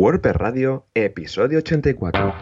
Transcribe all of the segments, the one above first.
WordPress Radio, episodio 84.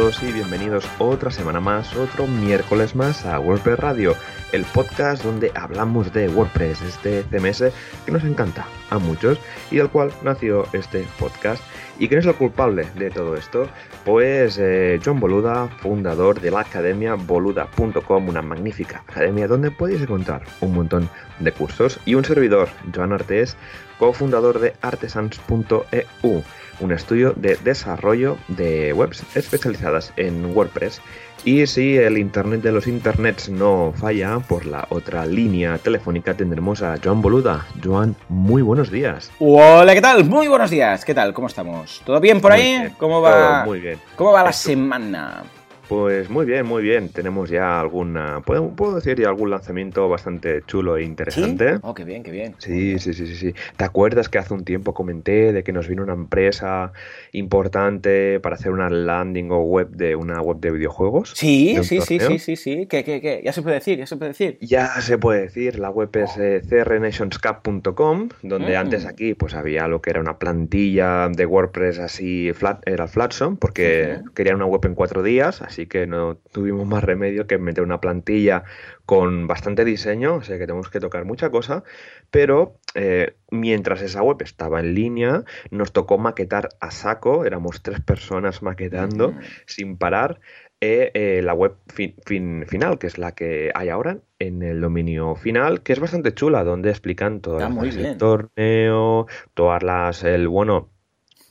Y bienvenidos otra semana más, otro miércoles más a WordPress Radio, el podcast donde hablamos de WordPress, este CMS que nos encanta a muchos y del cual nació este podcast. ¿Y quién es el culpable de todo esto? Pues eh, John Boluda, fundador de la academia boluda.com, una magnífica academia donde podéis encontrar un montón de cursos, y un servidor, Joan Artes, cofundador de artesans.eu un estudio de desarrollo de webs especializadas en WordPress. Y si el Internet de los Internets no falla, por la otra línea telefónica tendremos a Joan Boluda. Joan, muy buenos días. Hola, ¿qué tal? Muy buenos días. ¿Qué tal? ¿Cómo estamos? ¿Todo bien por ahí? ¿Cómo va? muy bien. ¿Cómo va la semana? Pues muy bien, muy bien. Tenemos ya alguna, puedo, puedo decir ya algún lanzamiento bastante chulo e interesante. ¿Sí? Oh, qué bien, qué bien. Sí, sí, sí, sí, sí. ¿Te acuerdas que hace un tiempo comenté de que nos vino una empresa importante para hacer una landing o web de una web de videojuegos? Sí, sí, sí, sí, sí, sí. ¿Qué, qué, qué? Ya se puede decir, ya se puede decir. Ya se puede decir. La web es eh, crnationscap.com, donde Mm. antes aquí pues había lo que era una plantilla de WordPress así flat, era Flatson, porque querían una web en cuatro días, así que no tuvimos más remedio que meter una plantilla con bastante diseño, o sea que tenemos que tocar mucha cosa, pero eh, mientras esa web estaba en línea, nos tocó maquetar a saco, éramos tres personas maquetando sin parar eh, eh, la web fin- fin- final, que es la que hay ahora en el dominio final, que es bastante chula, donde explican todas Ah, bien. torneo, todas las, el bueno,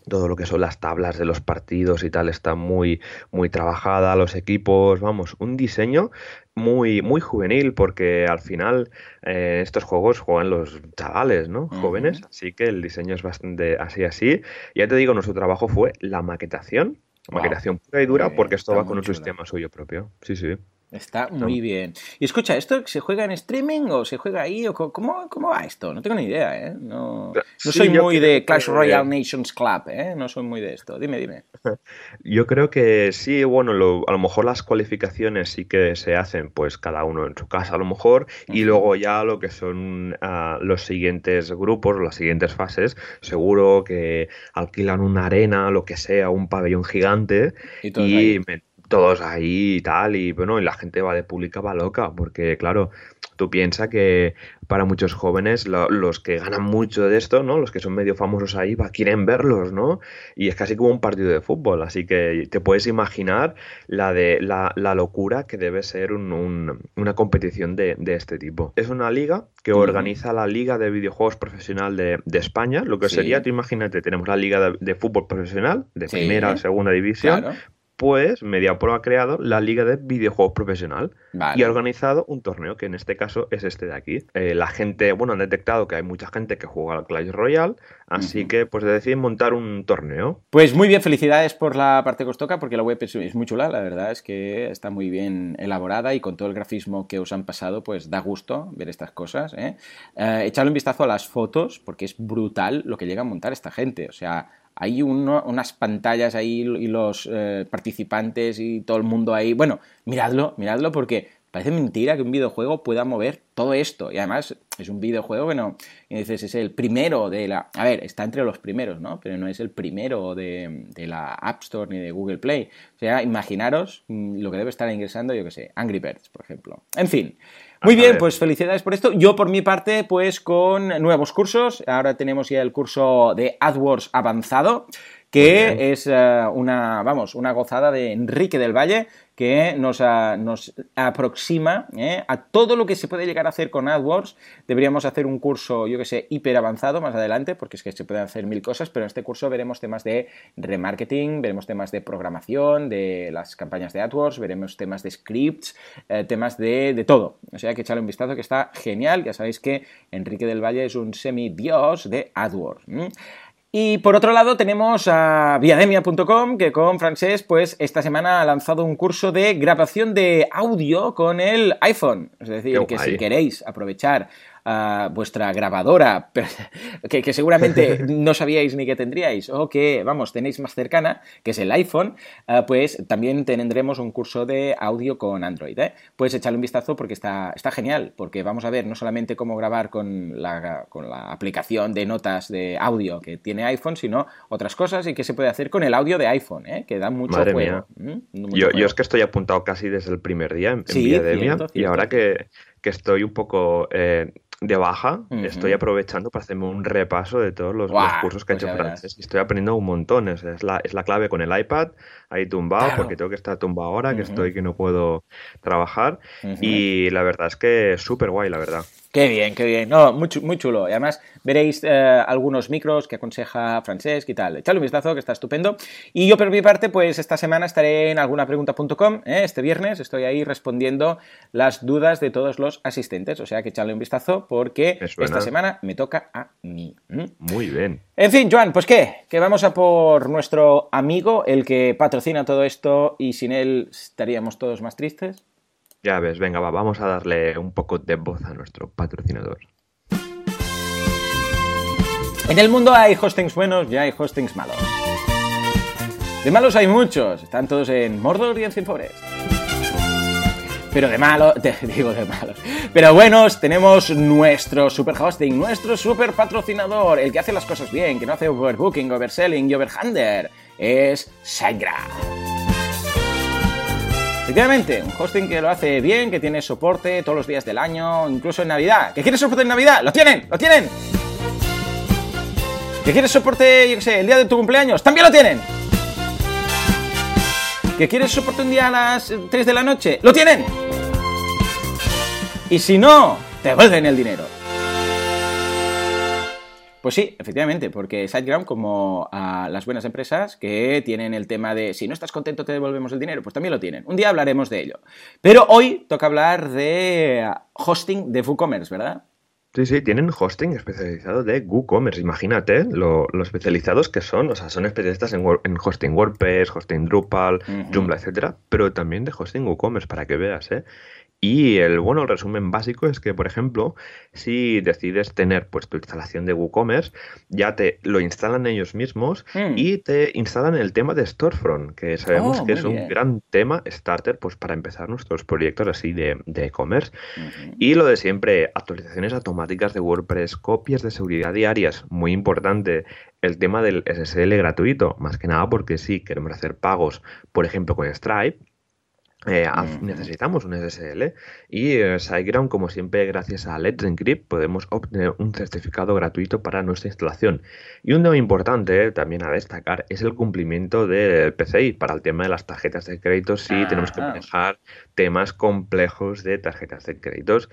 todo lo que son las tablas de los partidos y tal está muy, muy trabajada, los equipos, vamos, un diseño muy, muy juvenil, porque al final eh, estos juegos juegan los chavales, ¿no? Jóvenes, así que el diseño es bastante así, así. Ya te digo, nuestro trabajo fue la maquetación. Wow. Maquetación pura y dura porque esto está va con un chula. sistema suyo propio. Sí, sí. Está muy bien. Y escucha, ¿esto se juega en streaming o se juega ahí? o ¿Cómo, cómo va esto? No tengo ni idea, ¿eh? No, no soy muy de Clash que- Royale Nations Club, ¿eh? No soy muy de esto. Dime, dime. Yo creo que sí, bueno, lo- a lo mejor las cualificaciones sí que se hacen, pues cada uno en su casa a lo mejor, y luego ya lo que son ah, los siguientes grupos, las siguientes fases, seguro que alquilan una arena, lo que sea, un pabellón gigante, Y y todos ahí y tal, y bueno, y la gente va de pública va loca, porque claro, tú piensas que para muchos jóvenes, lo- los que ganan mucho de esto, ¿no? Los que son medio famosos ahí, va, quieren verlos, ¿no? Y es casi como un partido de fútbol, así que te puedes imaginar la de la, la locura que debe ser un- un- una competición de, de este tipo. Es una liga que organiza la Liga de Videojuegos Profesional de, de España, lo que Sí. sería, tú imagínate, tenemos la Liga de, de Fútbol Profesional, de Sí. primera, segunda división, Claro. Pues MediaPro ha creado la Liga de Videojuegos Profesional Vale. y ha organizado un torneo, que en este caso es este de aquí. Eh, la gente, bueno, han detectado que hay mucha gente que juega al Clash Royale, así que pues deciden montar un torneo. Pues muy bien, felicidades por la parte que os toca, porque la web es, es muy chula, la verdad es que está muy bien elaborada y con todo el grafismo que os han pasado, pues da gusto ver estas cosas. ¿eh? Eh, echadle un vistazo a las fotos, porque es brutal lo que llega a montar esta gente. O sea, hay uno- unas pantallas ahí y los eh, participantes y todo el mundo ahí. Bueno, miradlo, miradlo, porque parece mentira que un videojuego pueda mover todo esto. Y además es un videojuego, bueno, y dices, es el primero de la... A ver, está entre los primeros, ¿no? Pero no es el primero de, de la App Store ni de Google Play. O sea, imaginaros mm, lo que debe estar ingresando, yo que sé, Angry Birds, por ejemplo. En fin. Muy bien, pues felicidades por esto. Yo por mi parte, pues con nuevos cursos. Ahora tenemos ya el curso de AdWords avanzado, que es eh, una, vamos, una gozada de Enrique del Valle que nos, nos aproxima eh, a todo lo que se puede llegar a hacer con AdWords. Deberíamos hacer un curso, yo que sé, hiper avanzado más adelante, porque es que se pueden hacer mil cosas, pero en este curso veremos temas de remarketing, veremos temas de programación, de las campañas de AdWords, veremos temas de scripts, eh, temas de, de todo. O sea, que echarle un vistazo que está genial. Ya sabéis que Enrique del Valle es un semidios de AdWords. Y por otro lado tenemos a viademia.com que con Francés pues esta semana ha lanzado un curso de grabación de audio con el iPhone. Es decir, que si queréis aprovechar uh, vuestra grabadora, que, que, seguramente no sabíais ni que tendríais, o que, vamos, tenéis más cercana, que es el iPhone, uh, pues también tendremos un curso de audio con Android. ¿eh? Puedes echarle un vistazo porque está, está genial, porque vamos a ver no solamente cómo grabar con la, con la aplicación de notas de audio que tiene iPhone, sino otras cosas y qué se puede hacer con el audio de iPhone, ¿eh? que da mucho Madre juego. Mía. ¿Mm? Yo, yo, es que estoy apuntado casi desde el primer día en, sí, en cierto, y ahora que, que, estoy un poco eh, de baja, uh -huh. estoy aprovechando para hacerme un repaso de todos los, cursos que pues ha ya hecho. Frances. Estoy aprendiendo un montón. Es, la, es la clave con el iPad, ahí tumbado, Claro. porque tengo que estar tumbado ahora, que Ujú. estoy que no puedo trabajar. Ujú. Y la verdad es que es súper guay, la verdad. Qué bien, qué bien. No, muy, muy chulo. Y además veréis eh, algunos micros que aconseja Francesc y tal. Echadle un vistazo, que está estupendo. Y yo, por mi parte, pues esta semana estaré en algunapregunta.com. ¿eh? Este viernes estoy ahí respondiendo las dudas de todos los asistentes. O sea que echadle un vistazo porque esta semana me toca a mí. ¿m? Muy bien. En fin, Joan, pues qué, que vamos a por nuestro amigo, el que patrocina todo esto y sin él estaríamos todos más tristes. Ya ves, venga, va, vamos a darle un poco de voz a nuestro patrocinador. En el mundo hay hostings buenos y hay hostings malos. De malos hay muchos, están todos en Mordor y en Forest. Pero de malos, te digo de malos. Pero buenos tenemos nuestro super hosting, nuestro super patrocinador, el que hace las cosas bien, que no hace overbooking, overselling y overhander. Es SiteGraph. Efectivamente, un hosting que lo hace bien, que tiene soporte todos los días del año, incluso en Navidad. ¿Que quieres soporte en Navidad? ¡Lo tienen! ¡Lo tienen! ¿Que quieres soporte, yo qué sé, el día de tu cumpleaños? ¡También lo tienen! ¿Que quieres soporte un día a las 3 de la noche? ¡Lo tienen! Y si no, te devuelven el dinero. Pues sí, efectivamente, porque SiteGround, como a las buenas empresas que tienen el tema de si no estás contento te devolvemos el dinero, pues también lo tienen. Un día hablaremos de ello. Pero hoy toca hablar de hosting de WooCommerce, ¿verdad? Sí, sí, tienen hosting especializado de WooCommerce. Imagínate lo, lo especializados que son. O sea, son especialistas en, hosting WordPress, hosting Drupal. Joomla, etcétera, pero también de hosting WooCommerce, para que veas, ¿eh? Y el bueno, el resumen básico es que, por ejemplo, si decides tener pues tu instalación de WooCommerce, ya te lo instalan ellos mismos Mm. y te instalan el tema de Storefront, que sabemos Oh, que es un gran tema starter pues para empezar nuestros proyectos así de de e-commerce. Ujú. Y lo de siempre, actualizaciones automáticas de WordPress, copias de seguridad diarias, muy importante. El tema del SSL gratuito, más que nada porque si queremos hacer pagos, por ejemplo, con Stripe, eh, necesitamos un SSL. Y eh, SiteGround, como siempre, gracias a Let's Encrypt, podemos obtener un certificado gratuito para nuestra instalación. Y un tema importante eh, también a destacar es el cumplimiento del PCI para el tema de las tarjetas de crédito. Si tenemos que Ajá. manejar temas complejos de tarjetas de créditos.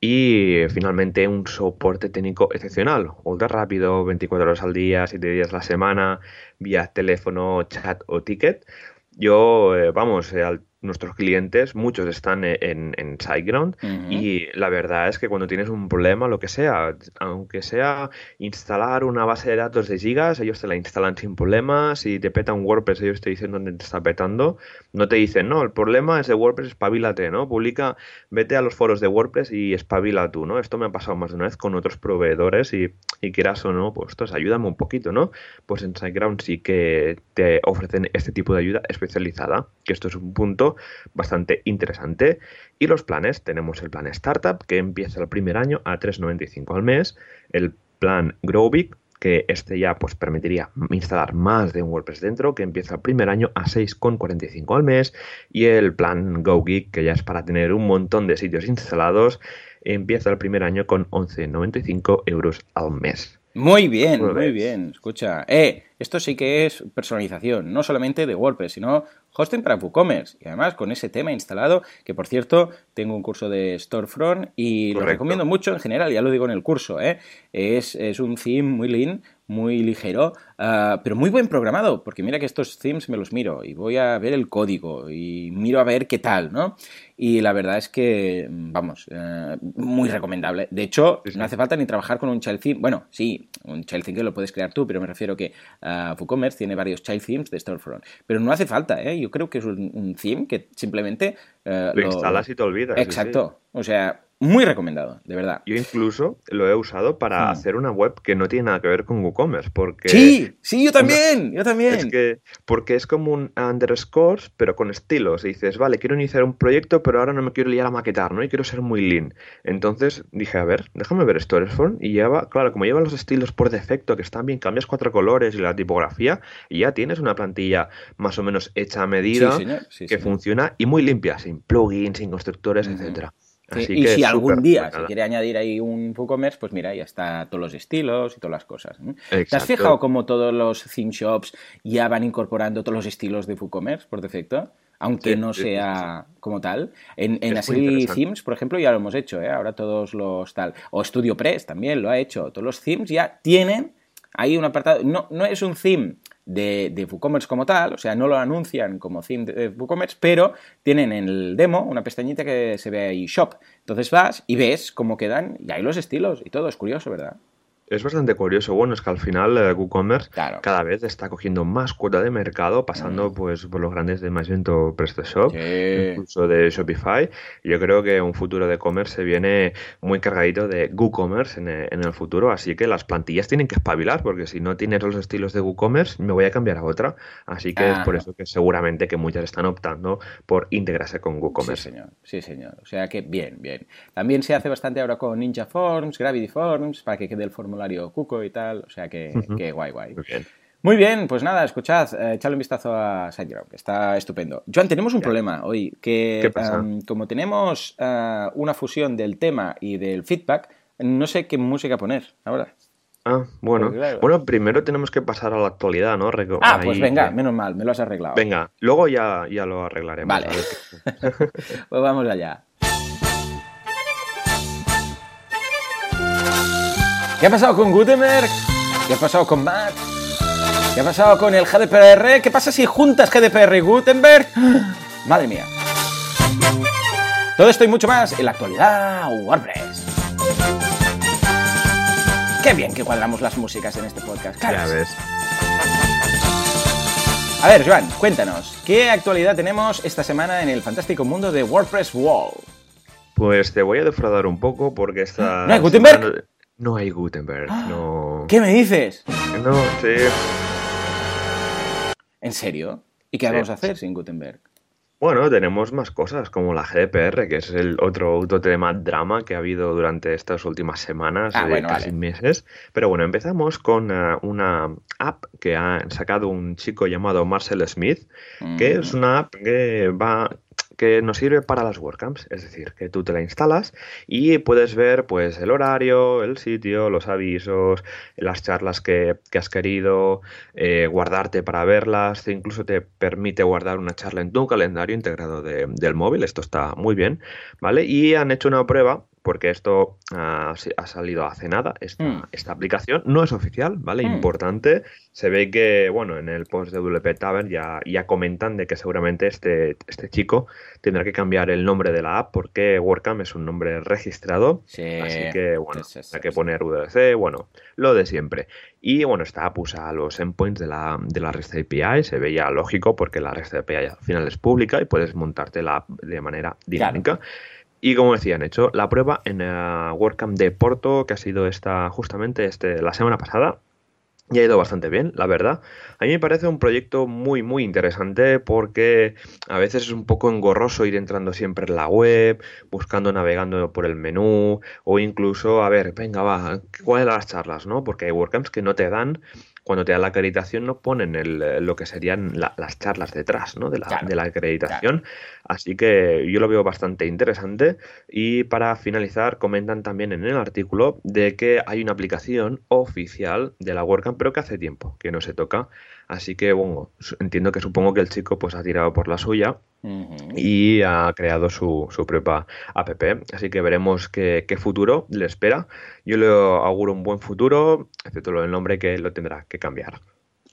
Y finalmente un soporte técnico excepcional, ultra rápido, 24 horas al día, 7 días a la semana, vía teléfono, chat o ticket. Yo, eh, vamos, eh, al- nuestros clientes, muchos están eh, en, en SiteGround Ujú. y la verdad es que cuando tienes un problema, lo que sea, aunque sea instalar una base de datos de gigas, ellos te la instalan sin problemas. Si te peta un WordPress, ellos te dicen dónde te está petando. No te dicen, no, el problema es de WordPress, espabilate, ¿no? Publica, vete a los foros de WordPress y espabila tú, ¿no? Esto me ha pasado más de una vez con otros proveedores y, y quieras o no, pues, pues ayúdame un poquito, ¿no? Pues en SiteGround sí que te ofrecen este tipo de ayuda especializada, que esto es un punto bastante interesante. Y los planes, tenemos el plan Startup, que empieza el primer año a 3,95 al mes, el plan Grow Big, que este ya pues permitiría instalar más de un WordPress dentro, que empieza el primer año a 6,45 al mes, y el plan Go Geek, que ya es para tener un montón de sitios instalados, empieza el primer año con 11,95 euros al mes. Muy bien, ¿Cómo lo muy bien. Escucha, eh, esto sí que es personalización, no solamente de WordPress, sino hosting para WooCommerce. Y además con ese tema instalado, que por cierto, tengo un curso de Storefront y lo recomiendo mucho en general, ya lo digo en el curso, ¿eh? Es, es un theme muy lean, muy ligero, ah, pero muy buen programado, porque mira que estos themes me los miro y voy a ver el código y miro a ver qué tal, ¿no? Y la verdad es que, vamos, eh, muy recomendable. De hecho, Sí, sí. no hace falta ni trabajar con un child theme. Bueno, sí, un child theme que lo puedes crear tú, pero me refiero que ah, WooCommerce tiene varios child themes de Storefront. Pero no hace falta, ¿eh? Yo creo que es un, un theme que simplemente... eh, Lo instalas y te olvidas. sí, sí. Exacto. O sea, Muy recomendado, de verdad. Yo incluso lo he usado para Hmm. hacer una web que no tiene nada que ver con WooCommerce, porque... Sí, sí, yo también, yo también. Es que, porque es como un underscores, pero con estilos. Y dices, vale, quiero iniciar un proyecto, pero ahora no me quiero liar a maquetar, ¿no? Y quiero ser muy lean. Entonces dije, a ver, déjame ver StoryForm. Y lleva, claro, como lleva los estilos por defecto, que están bien, cambias cuatro colores y la tipografía, y ya tienes una plantilla más o menos hecha a medida, Sí, señor, sí, que señor. funciona y muy limpia, sin plugins, sin constructores, Ujú. etcétera. Así y que si algún día se quiere añadir ahí un WooCommerce, pues mira, ya está todos los estilos y todas las cosas. ¿Te has fijado cómo todos los theme shops ya van incorporando todos los estilos de WooCommerce por defecto? Aunque Sí, no sea como tal. En, en Así. Themes, por ejemplo, ya lo hemos hecho, ¿eh? Ahora todos los tal. O StudioPress también lo ha hecho. Todos los themes ya tienen ahí un apartado. No, no es un theme de, de WooCommerce como tal, o sea, no lo anuncian como theme de, WooCommerce, pero tienen en el demo una pestañita que se ve ahí Shop. Entonces vas y ves cómo quedan y hay los estilos y todo. Es curioso, ¿verdad? Es bastante curioso. Bueno, es que al final eh, WooCommerce Claro. cada vez está cogiendo más cuota de mercado, pasando Mm. pues por los grandes de Magento PrestaShop, Sí. incluso de Shopify. Yo creo que un futuro de e-commerce se viene muy cargadito de WooCommerce en, e- en el futuro, así que las plantillas tienen que espabilar, porque si no tienes los estilos de WooCommerce, me voy a cambiar a otra. Así que es por Ajá. eso que seguramente que muchas están optando por integrarse con Sí, WooCommerce. señor. Sí, señor. O sea que bien, bien. También se hace bastante ahora con Ninja Forms, Gravity Forms, para que quede el formulario Cuco y tal. O sea que, guay, guay. Muy bien. Muy bien, pues nada, escuchad, eh, echadle un vistazo a SiteGround, que está estupendo. Joan, tenemos un problema hoy, que ¿Qué pasa? em, como tenemos eh, una fusión del tema y del feedback, no sé qué música poner ahora. Ah, bueno. Claro. Bueno, primero tenemos que pasar a la actualidad, ¿no? Reco- Ah, pues ahí, venga, eh, menos mal, me lo has arreglado. Venga, luego ya, ya lo arreglaremos. Vale. Pues vamos allá. ¿Qué ha pasado con Gutenberg? ¿Qué ha pasado con Mac? ¿Qué ha pasado con el GDPR? ¿Qué pasa si juntas GDPR y Gutenberg? Madre mía. Todo esto y mucho más en la actualidad WordPress. Qué bien que cuadramos las músicas en este podcast. Ya ves. A ver, Joan, cuéntanos, ¿qué actualidad tenemos esta semana en el fantástico mundo de WordPress Wall? Pues te voy a defraudar un poco porque esta. ¿No hay Gutenberg? semana- No hay Gutenberg, no. ¿Qué me dices? No, sí. ¿En serio? ¿Y qué Sí. vamos a hacer sin Gutenberg? Bueno, tenemos más cosas como la GDPR, que es el otro, otro tema drama que ha habido durante estas últimas semanas, Ah, eh, bueno, casi vale. meses. Pero bueno, empezamos con eh, una app que ha sacado un chico llamado Marcel Smith, que Mm. es una app que va que nos sirve para las WordCamps, es decir, que tú te la instalas y puedes ver pues el horario, el sitio, los avisos, las charlas que, que has querido, eh, guardarte para verlas, e incluso te permite guardar una charla en tu calendario integrado de- del móvil, esto está muy bien, ¿vale? Y han hecho una prueba porque esto ah, ha salido hace nada, esta, Mm. esta aplicación no es oficial, ¿vale? Mm. Importante, se ve que, bueno, en el post de WP Tavern ya, ya comentan de que seguramente este, este chico tendrá que cambiar el nombre de la app porque WordCamp es un nombre registrado, Sí. así que, bueno, Sí, sí, sí, hay que poner UDC, bueno, lo de siempre. Y, bueno, esta app usa los endpoints de la, de la REST API, se veía lógico porque la REST API al final es pública y puedes montarte la app de manera dinámica. Y como decía, han hecho la prueba en eh, WordCamp de Porto, que ha sido esta justamente este, la semana pasada. Y ha ido bastante bien, la verdad. A mí me parece un proyecto muy, muy interesante porque a veces es un poco engorroso ir entrando siempre en la web, buscando, navegando por el menú, o incluso, a ver, venga, va, ¿cuáles las charlas, no? Porque hay WordCamps que no te dan, cuando te dan la acreditación, no ponen el, lo que serían la- las charlas detrás, ¿no? De la, Claro, de la acreditación. Así que yo lo veo bastante interesante. Y para finalizar, comentan también en el artículo de que hay una aplicación oficial de la WordCamp, pero que hace tiempo que no se toca. Así que, bueno, entiendo que supongo que el chico pues ha tirado por la suya y ha creado su, su propia app. Así que veremos qué, qué futuro le espera. Yo le auguro un buen futuro, excepto del nombre que lo tendrá que cambiar.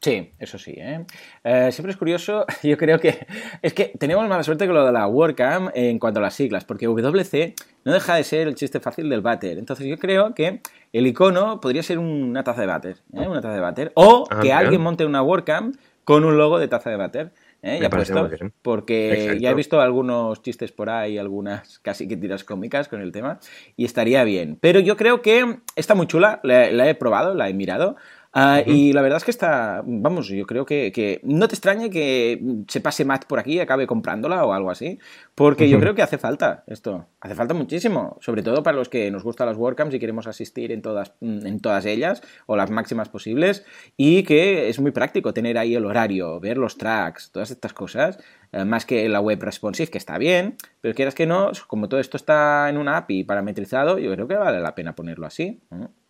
Sí, eso sí. ¿eh? Eh, siempre es curioso, yo creo que es que tenemos mala suerte con lo de la WordCamp en cuanto a las siglas, porque WC no deja de ser el chiste fácil del váter. Entonces yo creo que el icono podría ser una taza de váter, ¿eh? una taza de váter, o Ah, que bien. alguien monte una WordCamp con un logo de taza de váter. ¿eh? ya puesto, porque ya he visto algunos chistes por ahí, algunas casi que tiras cómicas con el tema, y estaría bien. Pero yo creo que está muy chula, la he probado, la he mirado. Ah, y la verdad es que está, vamos, yo creo que, no te extrañe que se pase Matt por aquí y acabe comprándola o algo así, porque yo creo que hace falta esto, hace falta muchísimo, sobre todo para los que nos gustan las WordCamps y queremos asistir en todas, en todas ellas o las máximas posibles y que es muy práctico tener ahí el horario, ver los tracks, todas estas cosas, eh, más que la web responsive, que está bien, pero quieras que no, como todo esto está en una API parametrizado, yo creo que vale la pena ponerlo así.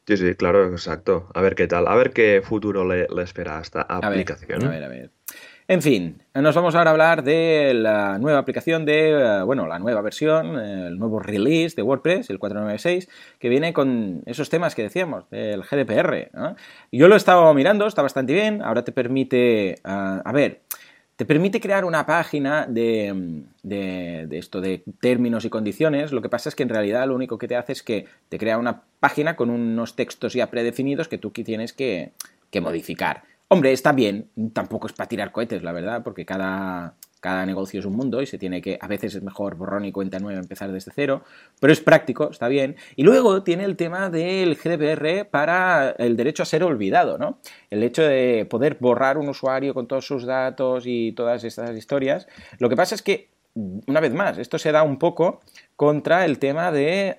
Sí, sí, claro, exacto. A ver qué tal, a ver qué futuro le, espera a esta aplicación. A ver, a ver, En fin, nos vamos ahora a hablar de la nueva aplicación de, eh, bueno, la nueva versión, el nuevo release de WordPress, el 496, que viene con esos temas que decíamos, del GDPR. Yo lo he estado mirando, está bastante bien, ahora te permite, ah, a ver, te permite crear una página de, esto, de términos y condiciones. Lo que pasa es que en realidad lo único que te hace es que te crea una página con unos textos ya predefinidos que tú tienes que, que modificar. Hombre, está bien, tampoco es para tirar cohetes, la verdad, porque cada, cada negocio es un mundo y se tiene que, a veces es mejor borrón y cuenta nueva empezar desde cero, pero es práctico, está bien. Y luego tiene el tema del GDPR para el derecho a ser olvidado, ¿no? El hecho de poder borrar un usuario con todos sus datos y todas estas historias. Lo que pasa es que, una vez más, esto se da un poco contra el tema de,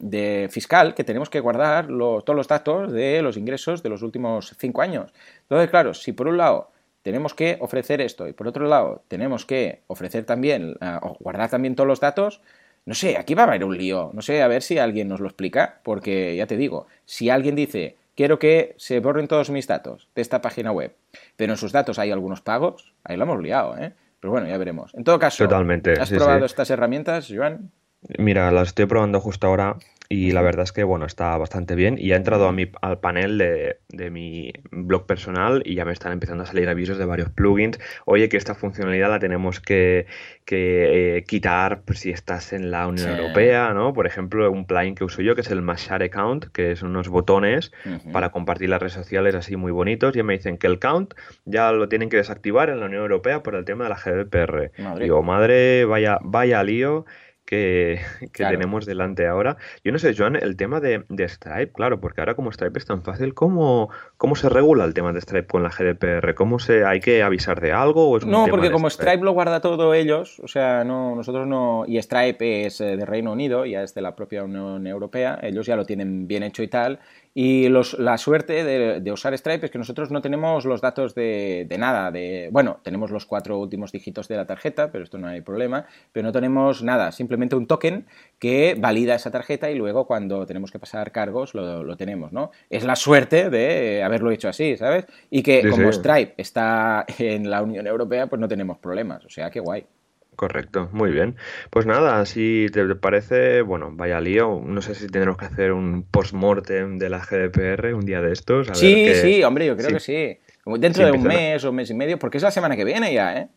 de fiscal, que tenemos que guardar todos los datos de los ingresos de los últimos cinco años. Entonces, claro, si por un lado tenemos que ofrecer esto y por otro lado tenemos que ofrecer también eh, o guardar también todos los datos, no sé, aquí va a haber un lío. No sé, a ver si alguien nos lo explica, porque ya te digo, si alguien dice, quiero que se borren todos mis datos de esta página web, pero en sus datos hay algunos pagos, ahí lo hemos liado, ¿eh? Pero bueno, ya veremos. En todo caso, Totalmente, ¿has probado estas herramientas, Joan? Mira, las estoy probando justo ahora y la verdad es que bueno, está bastante bien. Y ha entrado a mi, al panel de, de, mi blog personal y ya me están empezando a salir avisos de varios plugins. Oye, que esta funcionalidad la tenemos que, que eh, quitar si estás en la Unión Europea, ¿no? Por ejemplo, un plugin que uso yo que es el Mashare Account, que son unos botones para compartir las redes sociales así muy bonitos. Y me dicen que el count ya lo tienen que desactivar en la Unión Europea por el tema de la GDPR. Digo, madre, vaya, vaya lío que, tenemos delante ahora. Yo no sé, Joan, el tema de, Stripe, claro, porque ahora como Stripe es tan fácil, ¿cómo, ¿cómo se regula el tema de Stripe con la GDPR? ¿Cómo se hay que avisar de algo? O es no, porque como Stripe? lo guarda todo ellos, o sea, no nosotros no, y Stripe es eh, de Reino Unido, ya es de la propia Unión Europea, ellos ya lo tienen bien hecho y tal, y la suerte de, usar Stripe es que nosotros no tenemos los datos de, nada. De, bueno, tenemos los cuatro últimos dígitos de la tarjeta, pero esto no hay problema. Pero no tenemos nada, simplemente un token que valida esa tarjeta y luego cuando tenemos que pasar cargos lo, tenemos, ¿no? Es la suerte de haberlo hecho así, ¿sabes? Y que como Stripe está en la Unión Europea, pues no tenemos problemas. O sea, qué guay. Correcto, muy bien. Pues nada, si te parece, bueno, vaya lío. No sé si tendremos que hacer un post-mortem de la GDPR un día de estos. sí, sí, hombre, yo creo que sí. Dentro de un mes o un mes y medio, porque es la semana que viene ya, ¿eh?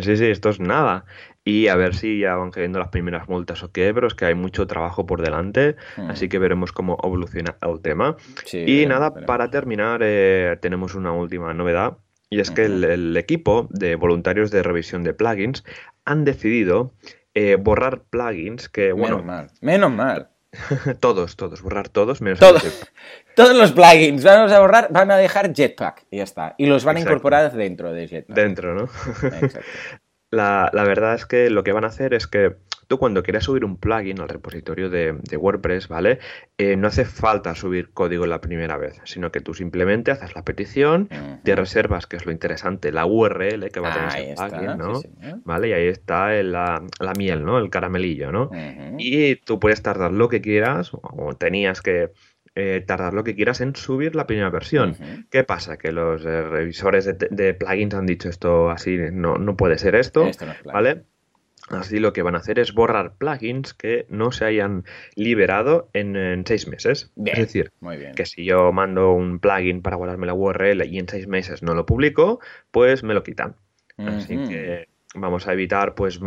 Sí, sí, esto es nada. Y a ver si ya van cayendo las primeras multas o qué, pero es que hay mucho trabajo por delante, hmm. así que veremos cómo evoluciona el tema. y nada, para terminar, eh, tenemos una última novedad. Y es que el, equipo de voluntarios de revisión de plugins han decidido eh, borrar plugins que, bueno... Menos mal, menos mal. todos, todos, borrar todos menos todos, todos los plugins vamos a borrar, van a dejar Jetpack y ya está. Y los van a incorporar dentro de Jetpack. Dentro, ¿no? Exacto. La, la, verdad es que lo que van a hacer es que tú cuando quieras subir un plugin al repositorio de, WordPress, ¿vale? Eh, no hace falta subir código la primera vez, sino que tú simplemente haces la petición, te reservas, que es lo interesante, la URL que va a tener ese plugin, ¿no? ¿Vale? Y ahí está la, miel, ¿no? El caramelillo, ¿no? Y tú puedes tardar lo que quieras, o tenías que eh, tardar lo que quieras en subir la primera versión. ¿Qué pasa? Que los eh, revisores de, plugins han dicho esto así, no, no puede ser esto, ¿vale? Así lo que van a hacer es borrar plugins que no se hayan liberado en, seis meses. es decir, que si yo mando un plugin para guardarme la URL y en seis meses no lo publico, pues me lo quitan. Así que vamos a evitar, pues,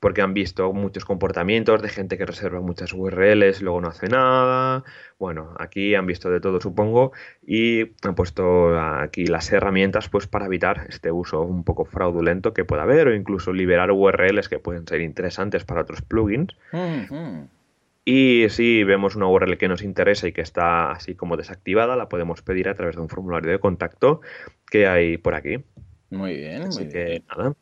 porque han visto muchos comportamientos de gente que reserva muchas URLs luego no hace nada. Bueno, aquí han visto de todo, supongo, y han puesto aquí las herramientas, pues, para evitar este uso un poco fraudulento que pueda haber o incluso liberar URLs que pueden ser interesantes para otros plugins. Y si vemos una URL que nos interesa y que está así como desactivada, la podemos pedir a través de un formulario de contacto que hay por aquí. Muy bien, así muy que nada.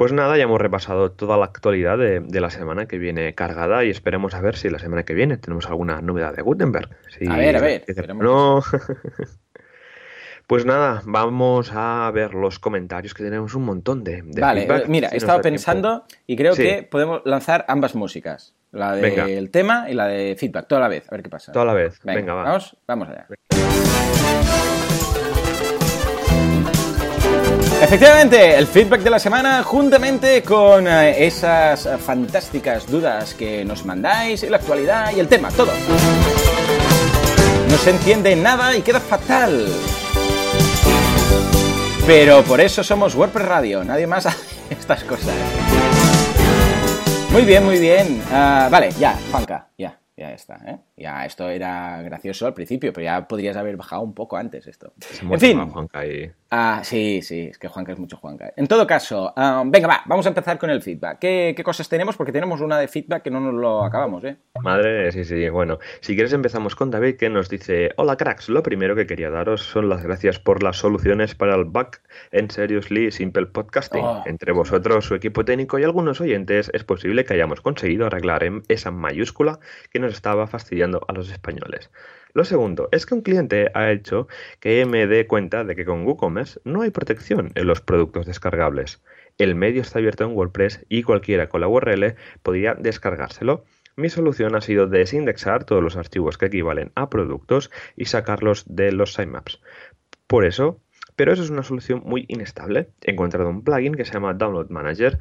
Pues nada, ya hemos repasado toda la actualidad de, la semana que viene cargada y esperemos a ver si la semana que viene tenemos alguna novedad de Gutenberg. a ver, a ver. No. Pues nada, vamos a ver los comentarios que tenemos un montón de, Vale, mira, he estado pensando y creo que podemos lanzar ambas músicas. La del tema y la de feedback, toda la vez, a ver qué pasa. Toda la vez, venga, va. Vamos, vamos allá. Efectivamente, el feedback de la semana juntamente con eh, esas fantásticas dudas que nos mandáis, y la actualidad y el tema, todo. No se entiende nada y queda fatal. Pero por eso somos WordPress Radio, nadie más hace estas cosas. Muy bien, muy bien. Ah, vale, ya, Juanca, ya, ya está. ¿eh? Ya, esto era gracioso al principio, pero ya podrías haber bajado un poco antes esto. en fin. Juanca y... Ah, sí, sí, es que Juanca es mucho Juanca. En todo caso, venga, va, vamos a empezar con el feedback. ¿Qué, cosas tenemos? Porque tenemos una de feedback que no nos lo acabamos, ¿eh? Madre, sí, sí. Bueno, si quieres empezamos con David, que nos dice: Hola, cracks. Lo primero que quería daros son las gracias por las soluciones para el bug en Seriously Simple Podcasting. Oh, Entre vosotros, su equipo técnico y algunos oyentes, es posible que hayamos conseguido arreglar esa mayúscula que nos estaba fastidiando a los españoles. Lo segundo es que un cliente ha hecho que me dé cuenta de que con WooCommerce no hay protección en los productos descargables. El medio está abierto en WordPress y cualquiera con la URL podría descargárselo. Mi solución ha sido desindexar todos los archivos que equivalen a productos y sacarlos de los sitemaps. Por eso, pero eso es una solución muy inestable. He encontrado un plugin que se llama Download Manager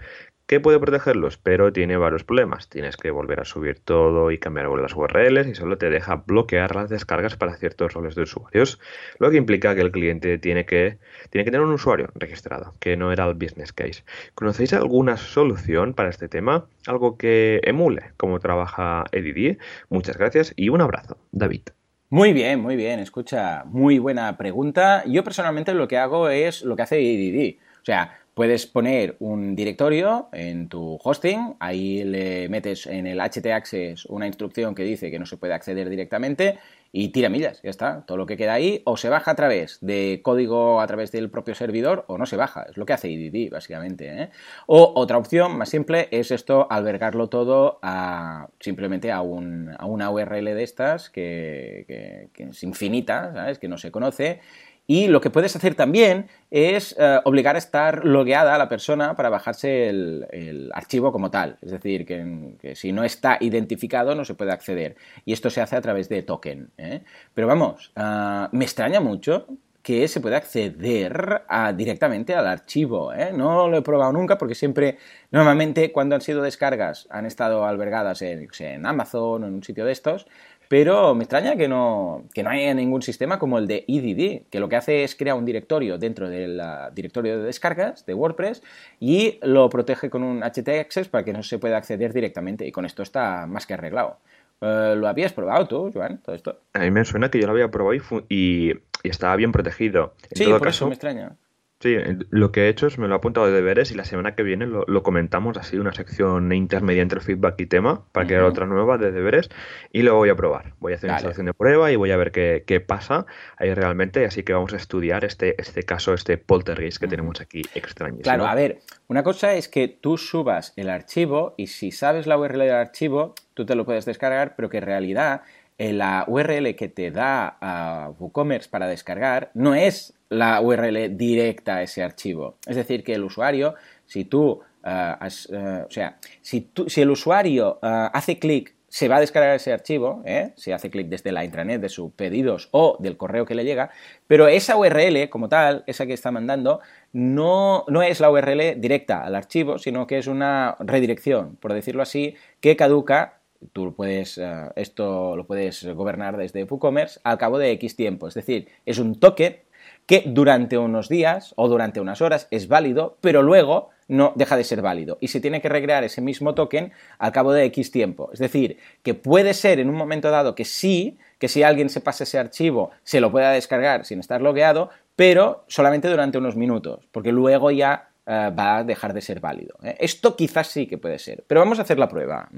que puede protegerlos, pero tiene varios problemas. Tienes que volver a subir todo y cambiar las URLs y solo te deja bloquear las descargas para ciertos roles de usuarios, lo que implica que el cliente tiene que, tiene que tener un usuario registrado, que no era el business case. ¿Conocéis alguna solución para este tema? Algo que emule cómo trabaja EDD. Muchas gracias y un abrazo. David. Muy bien, muy bien. Escucha, muy buena pregunta. Yo personalmente lo que hago es lo que hace EDD. O sea, Puedes poner un directorio en tu hosting, ahí le metes en el htaccess una instrucción que dice que no se puede acceder directamente y tira millas, ya está. Todo lo que queda ahí o se baja a través de código a través del propio servidor o no se baja. Es lo que hace EDD, básicamente. ¿eh? O otra opción más simple es esto, albergarlo todo a, simplemente a, una URL de estas que, que es infinita, ¿sabes? Que no se conoce y lo que puedes hacer también es eh, obligar a estar logueada a la persona para bajarse el, archivo como tal. Es decir, que, si no está identificado no se puede acceder. Y esto se hace a través de token. ¿eh? Pero vamos, ah, me extraña mucho que se pueda acceder directamente al archivo. ¿eh? No lo he probado nunca porque siempre, normalmente cuando han sido descargas han estado albergadas en, en Amazon o en un sitio de estos, pero me extraña que no, que no haya ningún sistema como el de EDD, que lo que hace es crear un directorio dentro del directorio de descargas de WordPress y lo protege con un htaccess para que no se pueda acceder directamente. Y con esto está más que arreglado. Eh, ¿Lo habías probado tú, Joan, todo esto? A mí me suena que yo lo había probado y, estaba bien protegido. sí, por eso me extraña. Sí, lo que he hecho es me lo he apuntado de deberes y la semana que viene lo, comentamos así, una sección intermedia entre feedback y tema, para crear otra nueva de deberes y lo voy a probar. Voy a hacer una instalación de prueba y voy a ver qué, qué, pasa ahí realmente, así que vamos a estudiar este, este caso, este poltergeist que tenemos aquí extraño. Claro, a ver, una cosa es que tú subas el archivo y si sabes la URL del archivo, tú te lo puedes descargar, pero que en realidad eh, la URL que te da a WooCommerce para descargar no es la URL directa a ese archivo. Es decir, que el usuario, si tú, eh, eh, o sea, si, si el usuario hace clic, se va a descargar ese archivo, si hace clic desde la intranet de sus pedidos o del correo que le llega, pero esa URL como tal, esa que está mandando, no, no es la URL directa al archivo, sino que es una redirección, por decirlo así, que caduca tú puedes, eh, esto lo puedes gobernar desde WooCommerce al cabo de X tiempo. Es decir, es un token que durante unos días o durante unas horas es válido, pero luego no deja de ser válido y se tiene que recrear ese mismo token al cabo de X tiempo. Es decir, que puede ser en un momento dado que sí, que si alguien se pasa ese archivo se lo pueda descargar sin estar logueado, pero solamente durante unos minutos, porque luego ya eh, va a dejar de ser válido. ¿eh? Esto quizás sí que puede ser, pero vamos a hacer la prueba.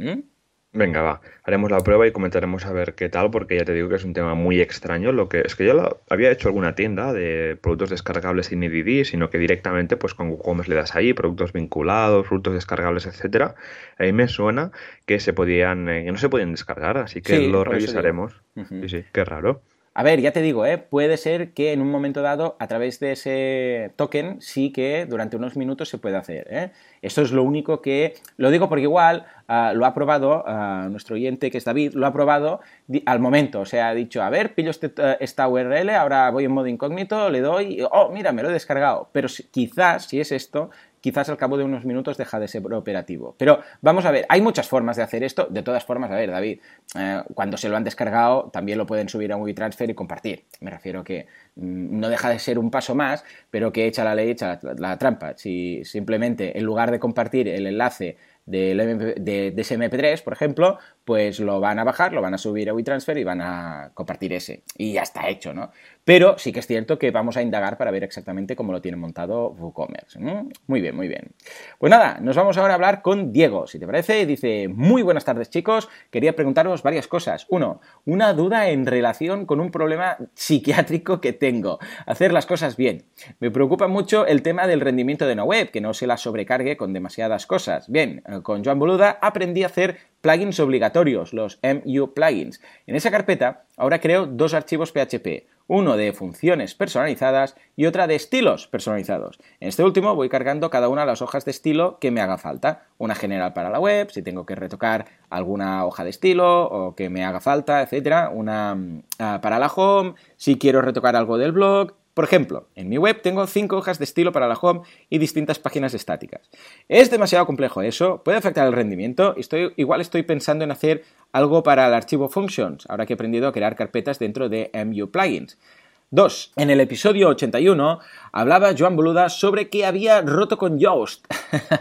Venga, va. Haremos la prueba y comentaremos a ver qué tal, porque ya te digo que es un tema muy extraño. Lo que es que yo lo, había hecho alguna tienda de productos descargables sin EDD, sino que directamente, pues con WooCommerce le das ahí, productos vinculados, productos descargables, etcétera. Ahí me suena que se podían, eh, que no se podían descargar, así que lo revisaremos. Sí, sí, qué raro. A ver, ya te digo, ¿eh? puede ser que en un momento dado, a través de ese token, sí que durante unos minutos se puede hacer. ¿eh? Esto es lo único que. Lo digo porque igual uh, lo ha probado uh, nuestro oyente, que es David, lo ha probado al momento. O sea, ha dicho, a ver, pillo este, uh, esta URL, ahora voy en modo incógnito, le doy, oh, mira, me lo he descargado. Pero si, quizás, si es esto, quizás al cabo de unos minutos deja de ser operativo. Pero vamos a ver, hay muchas formas de hacer esto. De todas formas, a ver, David, eh, cuando se lo han descargado, también lo pueden subir a WeTransfer y compartir. Me refiero que mm, no deja de ser un paso más, pero que echa la ley, echa la, la trampa. Si simplemente en lugar de compartir el enlace de, de, ese MP3, por ejemplo, pues lo van a bajar, lo van a subir a WeTransfer y van a compartir ese. Y ya está hecho, ¿no? Pero sí que es cierto que vamos a indagar para ver exactamente cómo lo tiene montado WooCommerce. Muy bien, muy bien. Pues nada, nos vamos ahora a hablar con Diego, si te parece. Dice, muy buenas tardes chicos, quería preguntaros varias cosas. Uno, una duda en relación con un problema psiquiátrico que tengo. Hacer las cosas bien. Me preocupa mucho el tema del rendimiento de una web, que no se la sobrecargue con demasiadas cosas. Bien, eh, con Joan Boluda aprendí a hacer plugins obligatorios, los MU plugins. En esa carpeta ahora creo dos archivos PHP, uno de funciones personalizadas y otra de estilos personalizados. En este último voy cargando cada una de las hojas de estilo que me haga falta. Una general para la web, si tengo que retocar alguna hoja de estilo o que me haga falta, etcétera. Una uh, para la home, si quiero retocar algo del blog, por ejemplo, en mi web tengo cinco hojas de estilo para la home y distintas páginas estáticas. ¿Es demasiado complejo eso? ¿Puede afectar el rendimiento? Estoy, igual estoy pensando en hacer algo para el archivo functions, ahora que he aprendido a crear carpetas dentro de MU plugins. 2. En el episodio 81 hablaba Joan Boluda sobre que había roto con Yoast.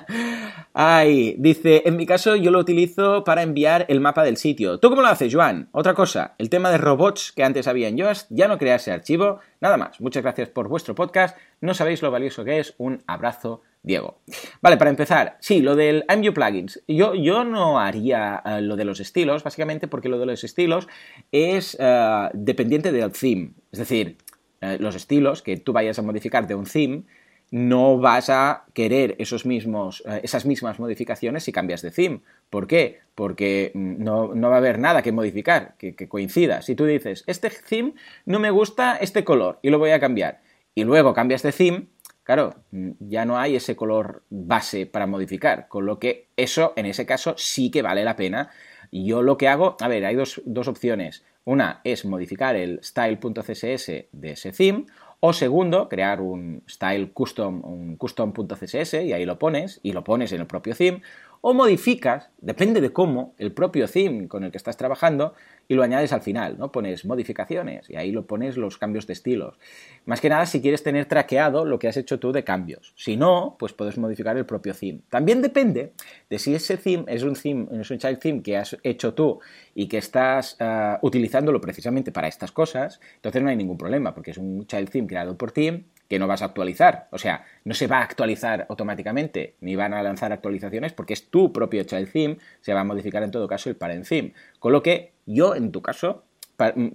Ay, dice, en mi caso yo lo utilizo para enviar el mapa del sitio. ¿Tú cómo lo haces, Joan? Otra cosa, el tema de robots que antes había en Yoast, ya no crea ese archivo. Nada más, muchas gracias por vuestro podcast. No sabéis lo valioso que es. Un abrazo Diego. Vale, para empezar, sí, lo del MU plugins. Yo, yo no haría uh, lo de los estilos, básicamente porque lo de los estilos es uh, dependiente del theme. Es decir, uh, los estilos que tú vayas a modificar de un theme, no vas a querer esos mismos, esas mismas modificaciones si cambias de theme. ¿Por qué? Porque mm, no, no va a haber nada que modificar, que, que coincida. Si tú dices, este theme no me gusta este color y lo voy a cambiar, y luego cambias de theme, claro, ya no hay ese color base para modificar, con lo que eso, en ese caso, sí que vale la pena. Yo lo que hago, a ver, hay dos, dos opciones. Una es modificar el style.css de ese theme, o segundo, crear un style custom, un custom.css y ahí lo pones, y lo pones en el propio theme, o modificas, depende de cómo, el propio theme con el que estás trabajando y lo añades al final, ¿no? Pones modificaciones y ahí lo pones los cambios de estilos. Más que nada si quieres tener traqueado lo que has hecho tú de cambios. Si no, pues puedes modificar el propio theme. También depende de si ese theme es un theme, es un child theme que has hecho tú y que estás uh, utilizándolo precisamente para estas cosas, entonces no hay ningún problema porque es un child theme creado por ti que no vas a actualizar. O sea, no se va a actualizar automáticamente, ni van a lanzar actualizaciones porque es tu propio child theme, se va a modificar en todo caso el parent theme. Con lo que yo, en tu caso,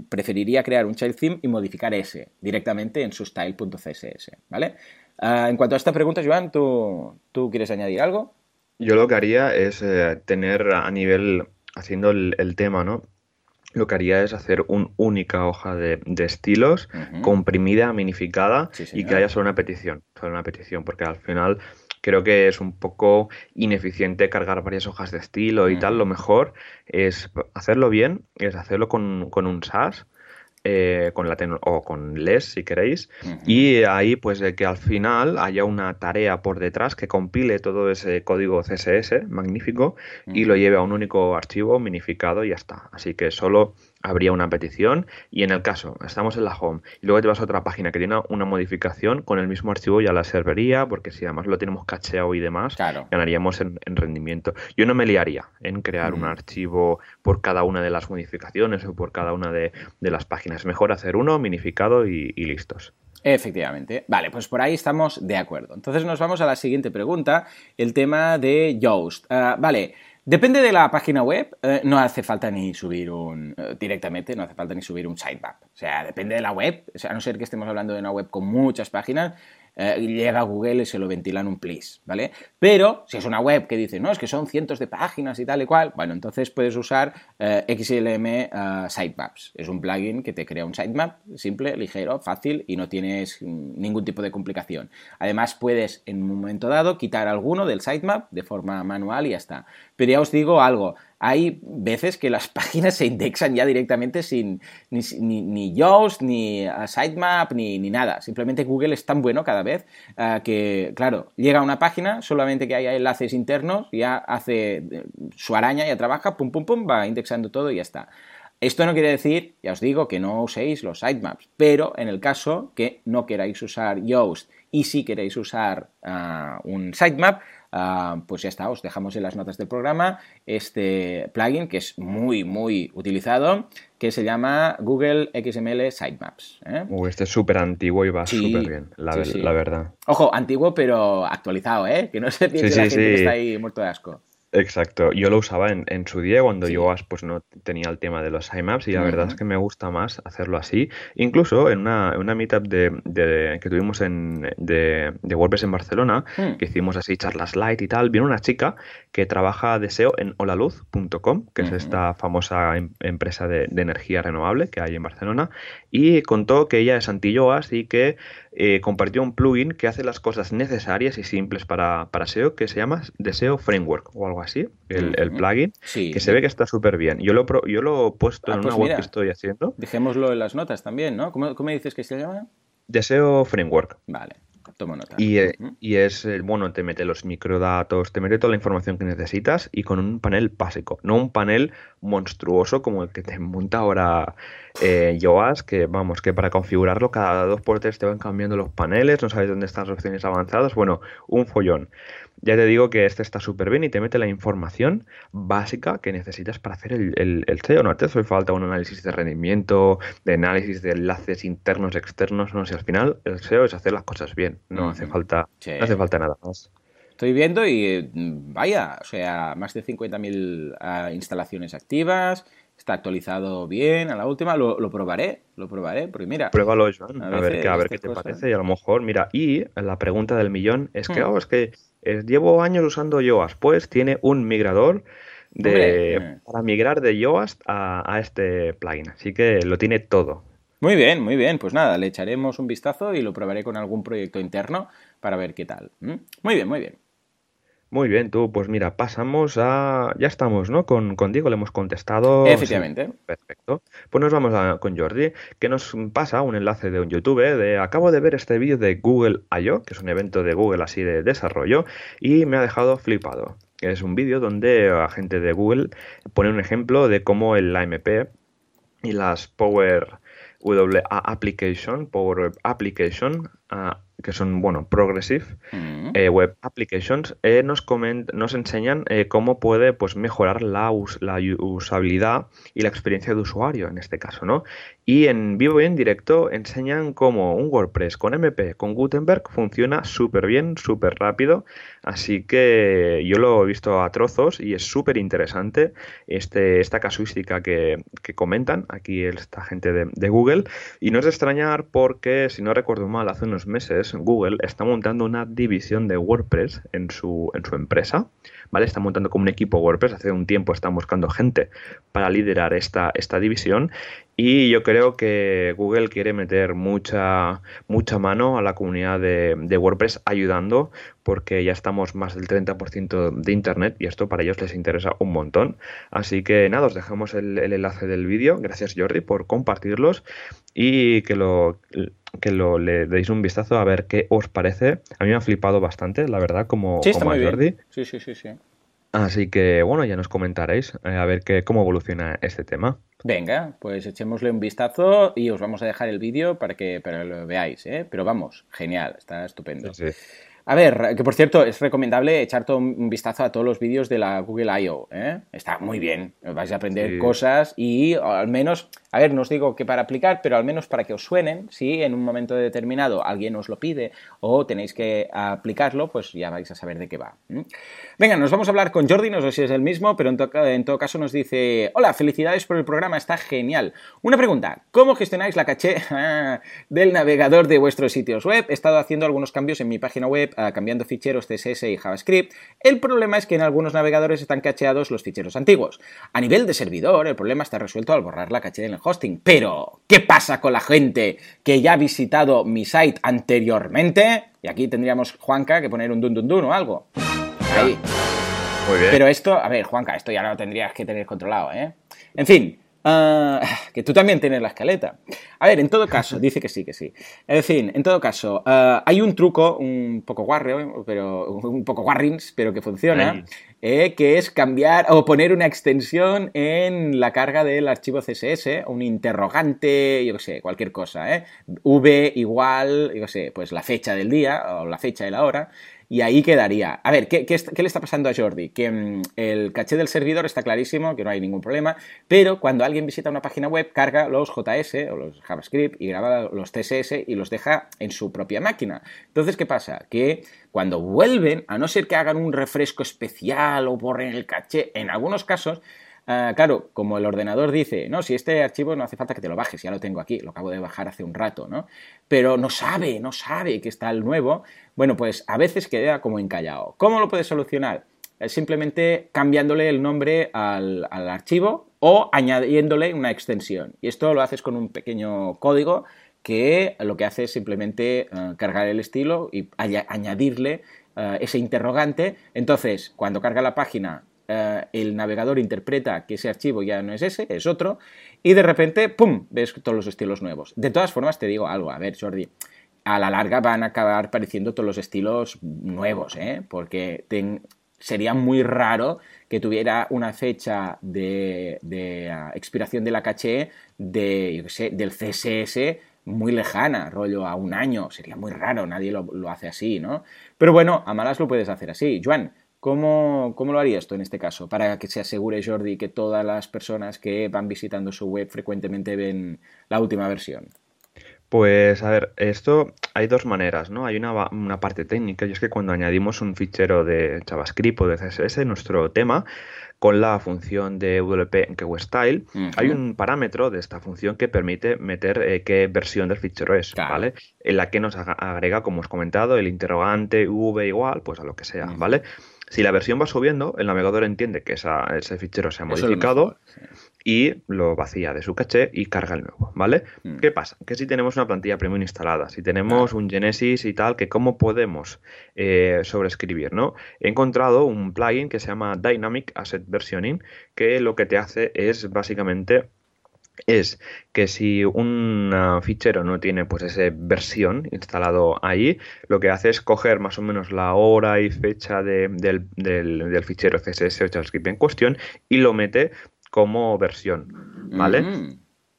preferiría crear un child theme y modificar ese directamente en su style.css, ¿vale? Uh, en cuanto a esta pregunta, Joan, ¿tú, ¿tú, quieres añadir algo? Yo lo que haría es eh, tener a nivel, haciendo el tema, ¿no? Lo que haría es hacer una única hoja de, de estilos uh -huh. comprimida, minificada sí, y que haya solo una petición, solo una petición, porque al final creo que es un poco ineficiente cargar varias hojas de estilo y uh -huh. tal. Lo mejor es hacerlo bien, es hacerlo con, con un SAS eh, con la o con LES si queréis uh -huh. y ahí pues de que al final haya una tarea por detrás que compile todo ese código CSS magnífico uh -huh. y lo lleve a un único archivo minificado y ya está así que solo habría una petición y en el caso, estamos en la home y luego te vas a otra página que tiene una modificación con el mismo archivo ya la servería, porque si además lo tenemos cacheado y demás, ganaríamos en, rendimiento. Yo no me liaría en crear un archivo por cada una de las modificaciones o por cada una de, las páginas. Mejor hacer uno minificado y, listos. Efectivamente. Vale, pues por ahí estamos de acuerdo. Entonces nos vamos a la siguiente pregunta, el tema de Yoast. Ah, vale, Depende de la página web, eh, no hace falta ni subir un, eh, directamente, no hace falta ni subir un sitemap. O sea, depende de la web, o sea, a no ser que estemos hablando de una web con muchas páginas, eh, llega a Google y se lo ventilan un please, ¿vale? Pero si es una web que dice, no, es que son cientos de páginas y tal y cual, bueno, entonces puedes usar eh, XLM eh, Sitemaps. Es un plugin que te crea un sitemap simple, ligero, fácil y no tienes ningún tipo de complicación. Además, puedes en un momento dado quitar alguno del sitemap de forma manual y ya está. Pero ya os digo algo, hay veces que las páginas se indexan ya directamente sin ni, ni, Yoast, ni uh, Sitemap, ni, nada. Simplemente Google es tan bueno cada vez uh, que, claro, llega a una página, solamente que haya enlaces internos, ya hace eh, su araña, ya trabaja, pum, pum, pum, va indexando todo y ya está. Esto no quiere decir, ya os digo, que no uséis los sitemaps, pero en el caso que no queráis usar Yoast y si queréis usar uh, un sitemap, Ah, pues ya está, os dejamos en las notas del programa este plugin que es muy, muy utilizado, que se llama Google XML Sitemaps. ¿eh? este es súper antiguo y va súper bien, la, la, verdad. Ojo, antiguo pero actualizado, ¿eh? Que no se piense la gente que está ahí muerto de asco. Exacto, yo lo usaba en, en su día cuando yo pues no tenía el tema de los sitemaps y la verdad es que me gusta más hacerlo así. Incluso en una, una meetup de, que tuvimos en, de, de WordPress en Barcelona, mm. que hicimos así charlas light y tal, vino una chica que trabaja de SEO en holaluz.com, que es esta famosa em, empresa de, de, energía renovable que hay en Barcelona, y contó que ella es anti-yoas y que eh, compartió un plugin que hace las cosas necesarias y simples para, para SEO que se llama Deseo Framework o algo así, el, plugin, que se ve que está súper bien. Yo lo, yo lo he puesto ah, en pues una web que estoy haciendo. Dejémoslo en las notas también, ¿no? ¿Cómo, cómo dices que se llama? Deseo Framework. Vale. Tomo nota. Y, eh, y, es, bueno, te mete los microdatos, te mete toda la información que necesitas y con un panel básico, no un panel monstruoso como el que te monta ahora eh, Yoast, que vamos, que para configurarlo cada dos por tres te van cambiando los paneles, no sabes dónde están las opciones avanzadas, bueno, un follón. Ya te digo que este está súper bien y te mete la información básica que necesitas para hacer el, el, SEO. No te hace falta un análisis de rendimiento, de análisis de enlaces internos, externos, no sé, al final el SEO es hacer las cosas bien, no hace falta, no hace falta nada más. Estoy viendo y vaya, o sea, más de 50.000 ah, instalaciones activas, está actualizado bien a la última, lo, probaré, lo probaré, porque mira... Pruébalo, Joan, a, ver, a ver qué te parece y a lo mejor, mira, y la pregunta del millón es que, hmm. oh, es que llevo años usando Yoast, pues tiene un migrador de, para migrar de Yoast a, este plugin, así que lo tiene todo. Muy bien, muy bien. Pues nada, le echaremos un vistazo y lo probaré con algún proyecto interno para ver qué tal. Muy bien, muy bien. Muy bien, tú, pues mira, pasamos a. Ya estamos, ¿no? Con, Diego le hemos contestado. Efectivamente. perfecto. Pues nos vamos a, con Jordi, que nos pasa un enlace de un YouTube de. Acabo de ver este vídeo de Google I.O., que es un evento de Google así de desarrollo, y me ha dejado flipado. Es un vídeo donde la gente de Google pone un ejemplo de cómo el AMP y las Power WA Application, Power Application, ah, que son, bueno, Progressive mm. eh, Web Applications, eh, nos, nos enseñan eh, cómo puede pues, mejorar la, la, usabilidad y la experiencia de usuario, en este caso, ¿no? Y en vivo y en directo enseñan cómo un WordPress con MP, con Gutenberg, funciona súper bien, súper rápido. Así que yo lo he visto a trozos y es súper interesante este, esta casuística que, comentan aquí esta gente de, de Google. Y no es de extrañar porque, si no recuerdo mal, hace unos meses Google está montando una división de WordPress en su, en su empresa, ¿vale? Está montando como un equipo WordPress, hace un tiempo están buscando gente para liderar esta, esta división y yo creo que Google quiere meter mucha, mucha mano a la comunidad de, WordPress ayudando porque ya estamos más del 30% de Internet y esto para ellos les interesa un montón. Así que nada, os dejamos el, el enlace del vídeo. Gracias Jordi por compartirlos y que lo que lo, le deis un vistazo a ver qué os parece. A mí me ha flipado bastante, la verdad, como, como a Jordi. Sí, sí, sí, sí. Así que bueno, ya nos comentaréis eh, a ver qué, cómo evoluciona este tema. Venga, pues echémosle un vistazo y os vamos a dejar el vídeo para que, para que lo veáis, ¿eh? Pero vamos, genial, está estupendo. Sí. A ver, que por cierto, es recomendable echar todo un vistazo a todos los vídeos de la Google I.O. ¿eh? Está muy bien, vais a aprender Sí. cosas y al menos, a ver, no os digo que para aplicar, pero al menos para que os suenen, si en un momento determinado alguien os lo pide o tenéis que aplicarlo, pues ya vais a saber de qué va. Venga, nos vamos a hablar con Jordi, no sé si es el mismo, pero en, to- en todo caso nos dice, hola, felicidades por el programa, está genial. Una pregunta, ¿cómo gestionáis la caché del navegador de vuestros sitios web? He estado haciendo algunos cambios en mi página web, ah, cambiando ficheros CSS y JavaScript. El problema es que en algunos navegadores están cacheados los ficheros antiguos. A nivel de servidor, el problema está resuelto al borrar la caché del hosting. Pero, ¿qué pasa con la gente que ya ha visitado mi site anteriormente? Y aquí tendríamos, Juanca, que poner un dun dun dun o algo. Ahí. Muy bien. Pero esto, a ver, Juanca, esto ya lo tendrías que tener controlado, ¿eh? En fin, ah, que tú también tienes la escaleta. A ver, en todo caso, dice que sí, que sí. En fin, en todo caso, ah, hay un truco un poco guarro, pero un poco guarrins, pero que funciona, eh, que es cambiar o poner una extensión en la carga del archivo CSS, un interrogante, yo qué sé, cualquier cosa, ¿eh? V igual, yo qué sé, pues la fecha del día o la fecha de la hora. Y ahí quedaría. A ver, ¿qué, qué, qué le está pasando a Jordi? Que mm, el caché del servidor está clarísimo, que no hay ningún problema, pero cuando alguien visita una página web, carga los JS o los JavaScript y graba los CSS y los deja en su propia máquina. Entonces, ¿qué pasa? Que cuando vuelven, a no ser que hagan un refresco especial o borren el caché, en algunos casos, Ah, claro, como el ordenador dice, no, si este archivo no hace falta que te lo bajes, ya lo tengo aquí, lo acabo de bajar hace un rato, ¿no? Pero no sabe, no sabe que está el nuevo. Bueno, pues a veces queda como encallado. ¿Cómo lo puedes solucionar? Simplemente cambiándole el nombre al, al archivo o añadiéndole una extensión. Y esto lo haces con un pequeño código que lo que hace es simplemente eh, cargar el estilo y aña- añadirle eh, ese interrogante. Entonces, cuando carga la página, eh, el navegador interpreta que ese archivo ya no es ese, es otro, y de repente, ¡pum!, ves todos los estilos nuevos. De todas formas, te digo algo, a ver, Jordi, a la larga van a acabar apareciendo todos los estilos nuevos, ¿eh? Porque sería muy raro que tuviera una fecha de, ah, expiración de la caché del CSS muy lejana, rollo a un año. Sería muy raro, nadie lo, lo hace así, ¿no? Pero bueno, a malas lo puedes hacer así. Joan, ¿cómo, ¿cómo lo harías tú en este caso? Para que se asegure, Jordi, que todas las personas que van visitando su web frecuentemente ven la última versión. Pues a ver, esto hay dos maneras, ¿no? Hay una, una parte técnica y es que cuando añadimos un fichero de JavaScript o de CSS en nuestro tema, con la función de WP en QStyle, Ujú. hay un parámetro de esta función que permite meter eh, qué versión del fichero es, Claro. ¿vale? En la que nos agrega, como os he comentado, el interrogante v igual, pues a lo que sea. ¿vale? Si la versión va subiendo, el navegador entiende que esa- ese fichero se ha modificado mejor, sí. y lo vacía de su caché y carga el nuevo, ¿vale? Mm. ¿Qué pasa? Que si tenemos una plantilla premium instalada, si tenemos un Genesis y tal, que cómo podemos eh, sobreescribir, ¿no? He encontrado un plugin que se llama Dynamic Asset Versioning, que lo que te hace es básicamente es que si un ah, fichero no tiene pues esa versión instalado ahí, lo que hace es coger más o menos la hora y fecha de- del, del- fichero CSS o JavaScript en cuestión y lo mete como versión, ¿vale?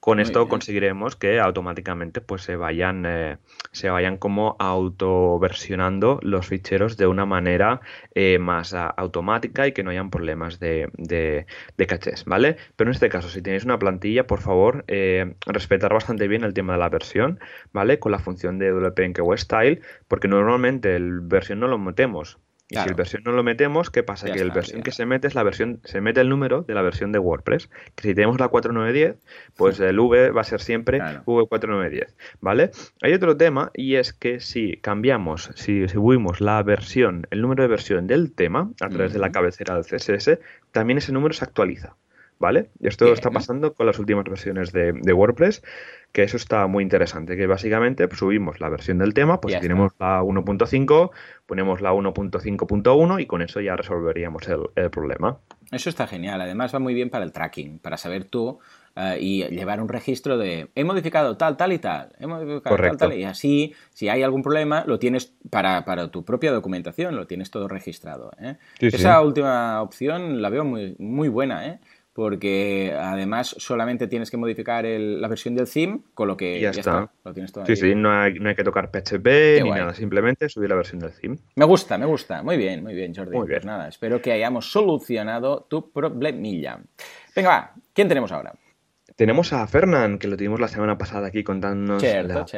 Con Muy esto bien. conseguiremos que automáticamente pues se vayan eh, se vayan como autoversionando los ficheros de una manera eh, más ah, automática y que no hayan problemas de, de, de cachés, ¿vale? Pero en este caso, si tenéis una plantilla, por favor, eh, respetar bastante bien el tema de la versión, ¿vale? Con la función de WP en Style, porque normalmente el versión no lo metemos. Y Claro. si el versión no lo metemos, ¿qué pasa? Ya que el está, versión ya. que se mete es la versión, se mete el número de la versión de WordPress. Que si tenemos la 4910, pues el V va a ser siempre Claro. V4910, ¿vale? Hay otro tema y es que si cambiamos, si subimos la versión, el número de versión del tema a través de la cabecera del CSS, también ese número se actualiza, ¿vale? Esto Bien. está pasando con las últimas versiones de, de WordPress, que eso está muy interesante, que básicamente pues, subimos la versión del tema, pues Ya si está. tenemos la 1.5, ponemos la 1.5.1 y con eso ya resolveríamos el, el problema. Eso está genial. Además va muy bien para el tracking, para saber tú eh, y llevar un registro de he modificado tal, tal y tal. He modificado Correcto. tal, tal. Y así, si hay algún problema, lo tienes para, para tu propia documentación, lo tienes todo registrado. ¿eh? Sí, sí. Esa última opción la veo muy, muy buena, ¿eh? Porque además solamente tienes que modificar la versión del theme, con lo que ya, está. Lo tienes todo sí, sí, no hay, no hay, que tocar PHP ni nada, simplemente subir la versión del theme. Me gusta, me gusta. Muy bien, muy bien, Jordi. Muy bien. Pues nada, espero que hayamos solucionado tu problemilla. Venga, va, ¿quién tenemos ahora? Tenemos a Fernán, que lo tuvimos la semana pasada aquí contándonos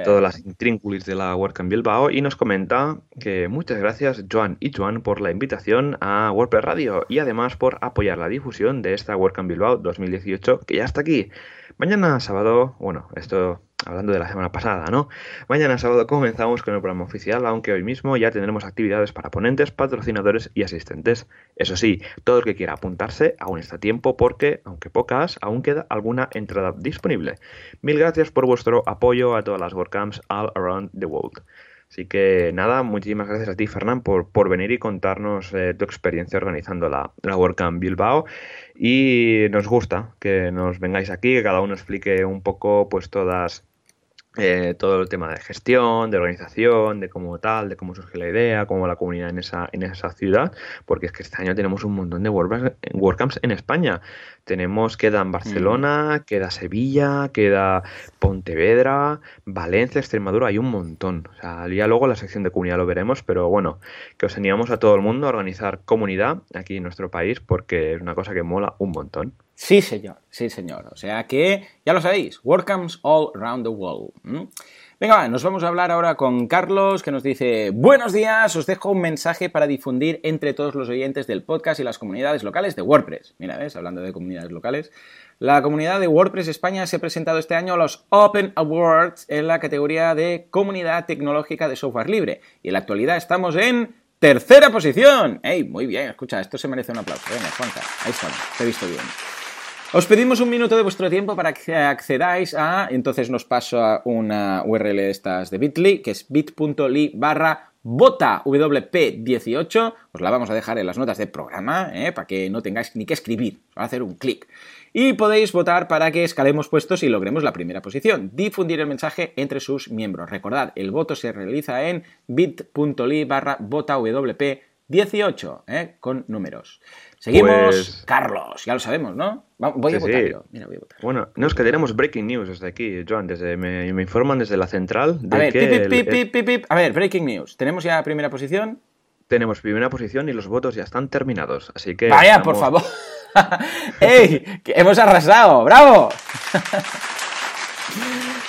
todas las intrínculis de la WordCamp Bilbao y nos comenta que muchas gracias Joan y Joan por la invitación a WordPress Radio y además por apoyar la difusión de esta WordCamp Bilbao 2018 que ya está aquí. Mañana sábado, bueno, esto hablando de la semana pasada, ¿no? Mañana sábado comenzamos con el programa oficial, aunque hoy mismo ya tendremos actividades para ponentes, patrocinadores y asistentes. Eso sí, todo el que quiera apuntarse aún está a tiempo porque, aunque pocas, aún queda alguna entrada disponible. Mil gracias por vuestro apoyo a todas las WordCamps all around the world. Así que nada, muchísimas gracias a ti, Fernán, por, por venir y contarnos eh, tu experiencia organizando la, la WordCamp Bilbao. Y nos gusta que nos vengáis aquí, que cada uno explique un poco pues todas eh, todo el tema de gestión, de organización, de cómo tal, de cómo surge la idea, cómo la comunidad en esa, en esa ciudad, porque es que este año tenemos un montón de WordCamps en España. Tenemos, queda en Barcelona, mm. queda Sevilla, queda Pontevedra, Valencia, Extremadura, hay un montón. O sea, ya luego la sección de comunidad lo veremos, pero bueno, que os animamos a todo el mundo a organizar comunidad aquí en nuestro país, porque es una cosa que mola un montón. Sí, señor, sí, señor. O sea que, ya lo sabéis, WordCamps all around the world. Venga, nos vamos a hablar ahora con Carlos, que nos dice, buenos días, os dejo un mensaje para difundir entre todos los oyentes del podcast y las comunidades locales de WordPress. Mira, ¿ves? Hablando de comunidades locales. La comunidad de WordPress España se ha presentado este año a los Open Awards en la categoría de Comunidad Tecnológica de Software Libre. Y en la actualidad estamos en tercera posición. ¡Ey! Muy bien, escucha, esto se merece un aplauso. Venga, Juanca, ahí estamos, te he visto bien. Os pedimos un minuto de vuestro tiempo para que accedáis a, entonces nos paso a una URL estas de Bitly, que es bit.ly barra bota WP18, os la vamos a dejar en las notas del programa, ¿eh? para que no tengáis ni que escribir, os va a hacer un clic. Y podéis votar para que escalemos puestos y logremos la primera posición. Difundir el mensaje entre sus miembros. Recordad, el voto se realiza en bit.ly barra bota WP18, ¿eh? con números. Seguimos, pues- Carlos, ya lo sabemos, ¿no? Voy a votar Mira, voy a votar. Bueno, no es que tenemos breaking news desde aquí, Joan, desde, me, informan desde la central de a ver, que pip, pip, pip, pip, A ver, breaking news. ¿Tenemos ya primera posición? Tenemos primera posición y los votos ya están terminados, así que... Vaya, por favor. ¡Ey! hemos arrasado! ¡Bravo!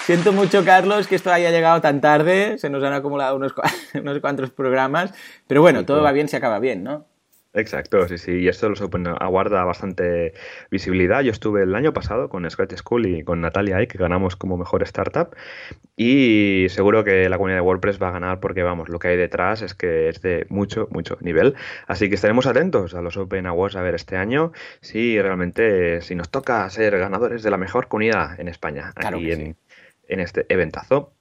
Siento mucho, Carlos, que esto haya llegado tan tarde. Se nos han acumulado unos, unos cuantos programas. Pero bueno, todo va bien si acaba bien, ¿no? Exacto, sí, sí, y esto los Open aguarda bastante visibilidad. Yo estuve el año pasado con Scratch School y con Natalia ahí, que ganamos como mejor startup, y seguro que la comunidad de WordPress va a ganar porque, vamos, lo que hay detrás es que es de mucho, mucho nivel. Así que estaremos atentos a los Open Awards a ver este año si realmente, si nos toca ser ganadores de la mejor comunidad en España, aquí en, en este eventazo.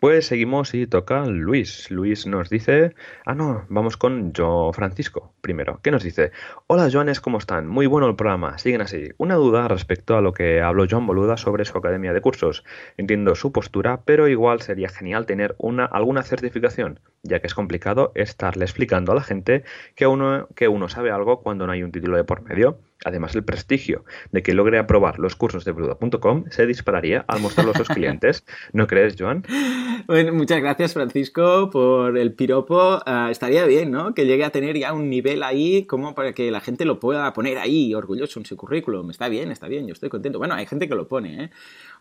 Pues seguimos y toca Luis. Luis nos dice. Ah, no, vamos con Yo Francisco primero. ¿Qué nos dice? Hola, Joanes, ¿cómo están? Muy bueno el programa. Siguen así. Una duda respecto a lo que habló Joan Boluda sobre su academia de cursos. Entiendo su postura, pero igual sería genial tener una, alguna certificación, ya que es complicado estarle explicando a la gente que uno, que uno sabe algo cuando no hay un título de por medio. Además, el prestigio de que logre aprobar los cursos de Bruda.com se dispararía al mostrarlos a sus clientes. ¿No crees, Joan? Bueno, muchas gracias, Francisco, por el piropo. Ah, estaría bien, ¿no? Que llegue a tener ya un nivel ahí como para que la gente lo pueda poner ahí orgulloso en su currículum. Está bien, está bien, yo estoy contento. Bueno, hay gente que lo pone, ¿eh?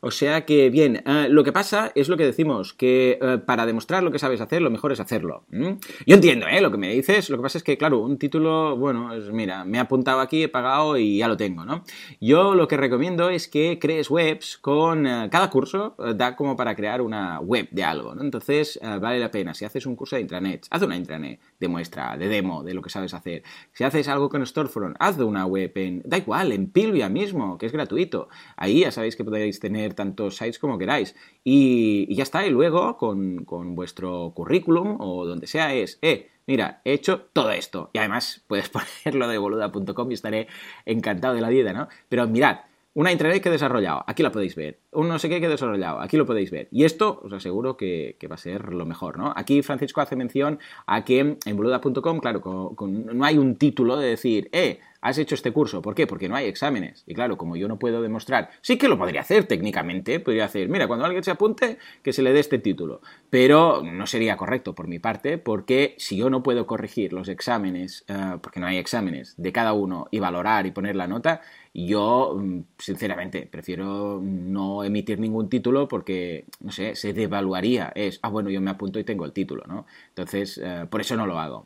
O sea que, bien, eh, lo que pasa es lo que decimos, que eh, para demostrar lo que sabes hacer, lo mejor es hacerlo. Yo entiendo, ¿eh? Lo que me dices, lo que pasa es que, claro, un título, bueno, es, mira, me he apuntado aquí, he pagado y ya lo tengo, ¿no? Yo lo que recomiendo es que crees webs con... Eh, cada curso da como para crear una web de algo, ¿no? Entonces, vale la pena. Si haces un curso de intranet, haz una intranet de muestra, de demo, de lo que sabes hacer. Si haces algo con Storefront, haz una web en... Da igual, en Pilvia mismo, que es gratuito. Ahí ya sabéis que podéis tener tantos sites como queráis. Y, ya está, y luego con, vuestro currículum o donde sea es, eh, mira, he hecho todo esto. Y además puedes ponerlo de boluda.com y estaré encantado de la vida, ¿no? Pero mirad, una intranet que he desarrollado, aquí la podéis ver. Un no sé qué que he desarrollado, aquí lo podéis ver. Y esto os aseguro que, va a ser lo mejor, ¿no? Aquí Francisco hace mención a que en boluda.com, claro, no hay un título de decir, eh, has hecho este curso. ¿Por qué? Porque no hay exámenes. Y claro, como yo no puedo demostrar, sí que lo podría hacer técnicamente, podría hacer, mira, cuando alguien se apunte, que se le dé este título. Pero no sería correcto por mi parte, porque si yo no puedo corregir los exámenes, eh, porque no hay exámenes de cada uno y valorar y poner la nota, yo, mm, sinceramente, prefiero no emitir ningún título porque, no sé, se devaluaría. Es, ah, bueno, yo me apunto y tengo el título, ¿no? Entonces, eh, por eso no lo hago.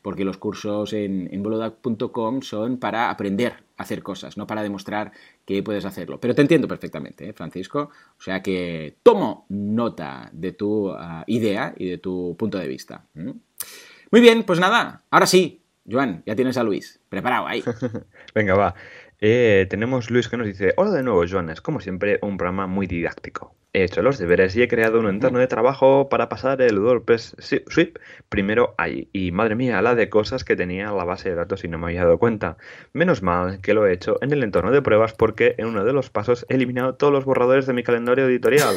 Porque los cursos en, en son para aprender a hacer cosas, no para demostrar que puedes hacerlo. Pero te entiendo perfectamente, ¿eh, Francisco. O sea que tomo nota de tu ah, idea y de tu punto de vista. Muy bien, pues nada, ahora sí, Joan, ya tienes a Luis. Preparado ahí. Venga, va. Eh, tenemos Luis que nos dice, hola de nuevo, Joan, es como siempre un programa muy didáctico. He hecho los deberes y he creado un entorno de trabajo para pasar el WordPress Sweep primero ahí. Y madre mía, la de cosas que tenía la base de datos y no me había dado cuenta. Menos mal que lo he hecho en el entorno de pruebas porque en uno de los pasos he eliminado todos los borradores de mi calendario editorial.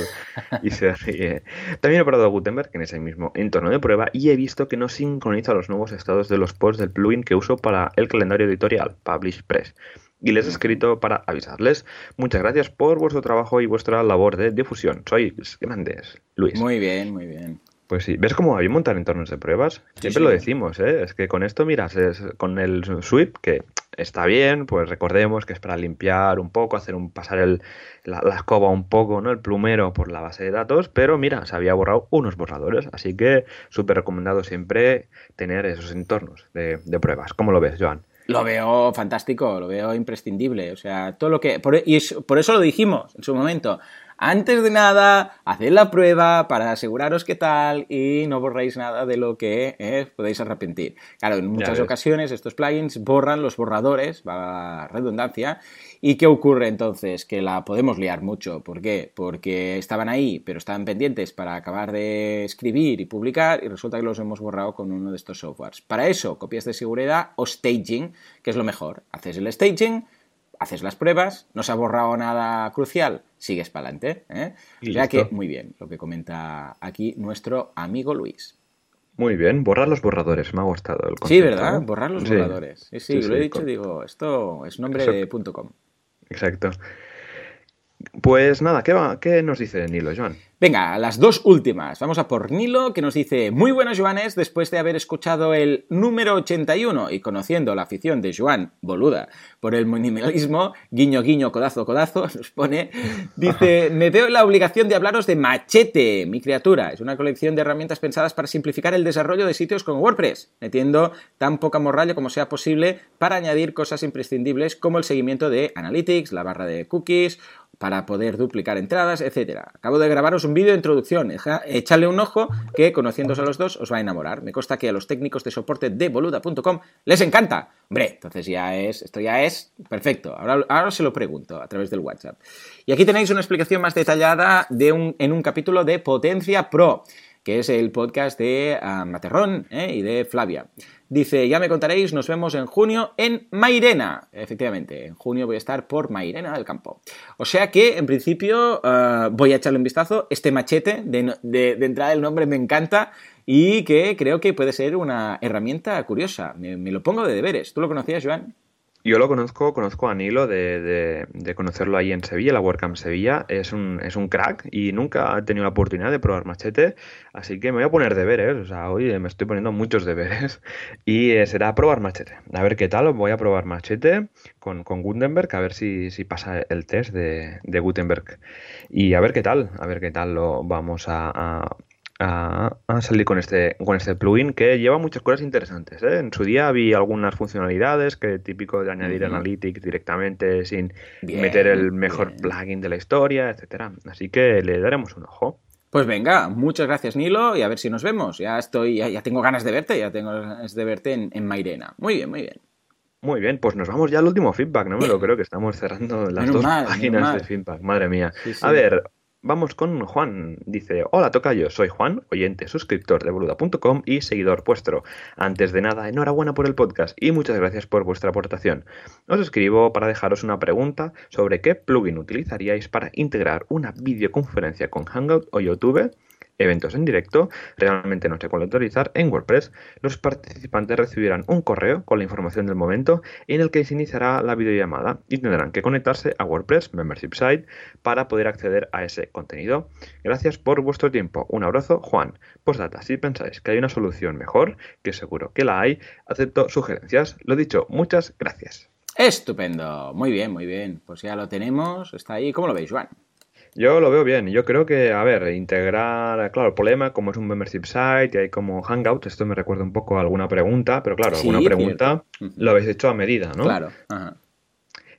y se ríe. También he probado Gutenberg en ese mismo entorno de prueba y he visto que no sincroniza los nuevos estados de los posts del plugin que uso para el calendario editorial, PublishPress y les he escrito para avisarles. Muchas gracias por vuestro trabajo y vuestra labor de difusión. Soy grandes, Luis. Muy bien, muy bien. Pues sí, ¿ves cómo hay montar entornos de pruebas? Siempre lo decimos, ¿eh? Es que con esto, miras, es con el sweep, que está bien, pues recordemos que es para limpiar un poco, hacer un pasar el, la, escoba un poco, ¿no? El plumero por la base de datos, pero mira, se había borrado unos borradores, así que súper recomendado siempre tener esos entornos de, de pruebas. ¿Cómo lo ves, Joan? Lo veo fantástico, lo veo imprescindible. O sea, todo lo que. Por, y por eso lo dijimos en su momento. Antes de nada, haced la prueba para aseguraros qué tal y no borréis nada de lo que eh, podéis arrepentir. Claro, en muchas ocasiones estos plugins borran los borradores, va la redundancia, ¿Y qué ocurre entonces? Que la podemos liar mucho. ¿Por qué? Porque estaban ahí, pero estaban pendientes para acabar de escribir y publicar y resulta que los hemos borrado con uno de estos softwares. Para eso, copias de seguridad o staging, que es lo mejor. Haces el staging, haces las pruebas, no se ha borrado nada crucial, sigues para adelante. ¿eh? O sea que muy bien lo que comenta aquí nuestro amigo Luis. Muy bien, borrar los borradores, me ha gustado el concepto. Sí, ¿verdad? Borrar los borradores. Sí, sí, lo he dicho, digo, esto es nombre de .com. Exacto. Pues nada, ¿qué, va? ¿qué nos dice Nilo, Joan? Venga, las dos últimas. Vamos a por Nilo, que nos dice, muy buenos Joanes, después de haber escuchado el número 81 y conociendo la afición de Joan Boluda por el minimalismo, guiño, guiño, codazo, codazo, nos pone, dice, me veo la obligación de hablaros de Machete, mi criatura. Es una colección de herramientas pensadas para simplificar el desarrollo de sitios con WordPress, metiendo tan poca morralla como sea posible para añadir cosas imprescindibles como el seguimiento de Analytics, la barra de cookies para poder duplicar entradas, etcétera. Acabo de grabaros un vídeo de introducción, echadle un ojo que conociéndose a los dos os va a enamorar. Me consta que a los técnicos de soporte de boluda.com les encanta. Hombre, entonces ya es, esto ya es perfecto. Ahora, ahora se lo pregunto a través del WhatsApp. Y aquí tenéis una explicación más detallada de un, en un capítulo de Potencia Pro que es el podcast de ah, Materrón ¿eh? y de Flavia. Dice, ya me contaréis, nos vemos en junio en Mairena. Efectivamente, en junio voy a estar por Mairena del Campo. O sea que, en principio, ah, voy a echarle un vistazo. Este machete, de, entrada el nombre me encanta y que creo que puede ser una herramienta curiosa. Me, me lo pongo de deberes. ¿Tú lo conocías, Joan? Yo lo conozco, conozco a Nilo de, de, conocerlo ahí en Sevilla, la WordCamp Sevilla. Es un, es un crack y nunca he tenido la oportunidad de probar Machete, así que me voy a poner deberes. O sea, hoy me estoy poniendo muchos deberes y eh, será probar Machete. A ver qué tal, voy a probar Machete con, con Gutenberg, a ver si, si pasa el test de, de Gutenberg. Y a ver qué tal, a ver qué tal lo vamos a a, salir con este, con este plugin que lleva muchas cosas interesantes. ¿eh? En su día vi algunas funcionalidades que típico de añadir Analytics directamente sin meter el mejor plugin de la historia, etcétera. Así que le daremos un ojo. Pues venga, muchas gracias Nilo y a ver si nos vemos. Ya estoy, ya, tengo ganas de verte, ya tengo ganas de verte en, en Mairena. Muy bien, muy bien. Muy bien, pues nos vamos ya al último feedback, no me lo creo que estamos cerrando las dos páginas de feedback, madre mía. A ver, Vamos con Juan. Dice, hola Tocayo, soy Juan, oyente, suscriptor de boluda.com y seguidor vuestro. Antes de nada, enhorabuena por el podcast y muchas gracias por vuestra aportación. Os escribo para dejaros una pregunta sobre qué plugin utilizaríais para integrar una videoconferencia con Hangout o YouTube eventos en directo, realmente no se puede en WordPress los participantes recibirán un correo con la información del momento en el que se iniciará la videollamada y tendrán que conectarse a WordPress Membership Site para poder acceder a ese contenido. Gracias por vuestro tiempo. Un abrazo, Juan. Postdata, si pensáis que hay una solución mejor, que seguro que la hay, acepto sugerencias. Lo dicho, muchas gracias. Estupendo, muy bien, muy bien. Pues ya lo tenemos, está ahí. ¿Cómo lo veis, Juan? Yo lo veo bien. Yo creo que, a ver, integrar, claro, el problema, como es un membership site y hay como Hangout, esto me recuerda un poco a alguna pregunta, pero claro, alguna pregunta lo habéis hecho a medida, ¿no? Claro.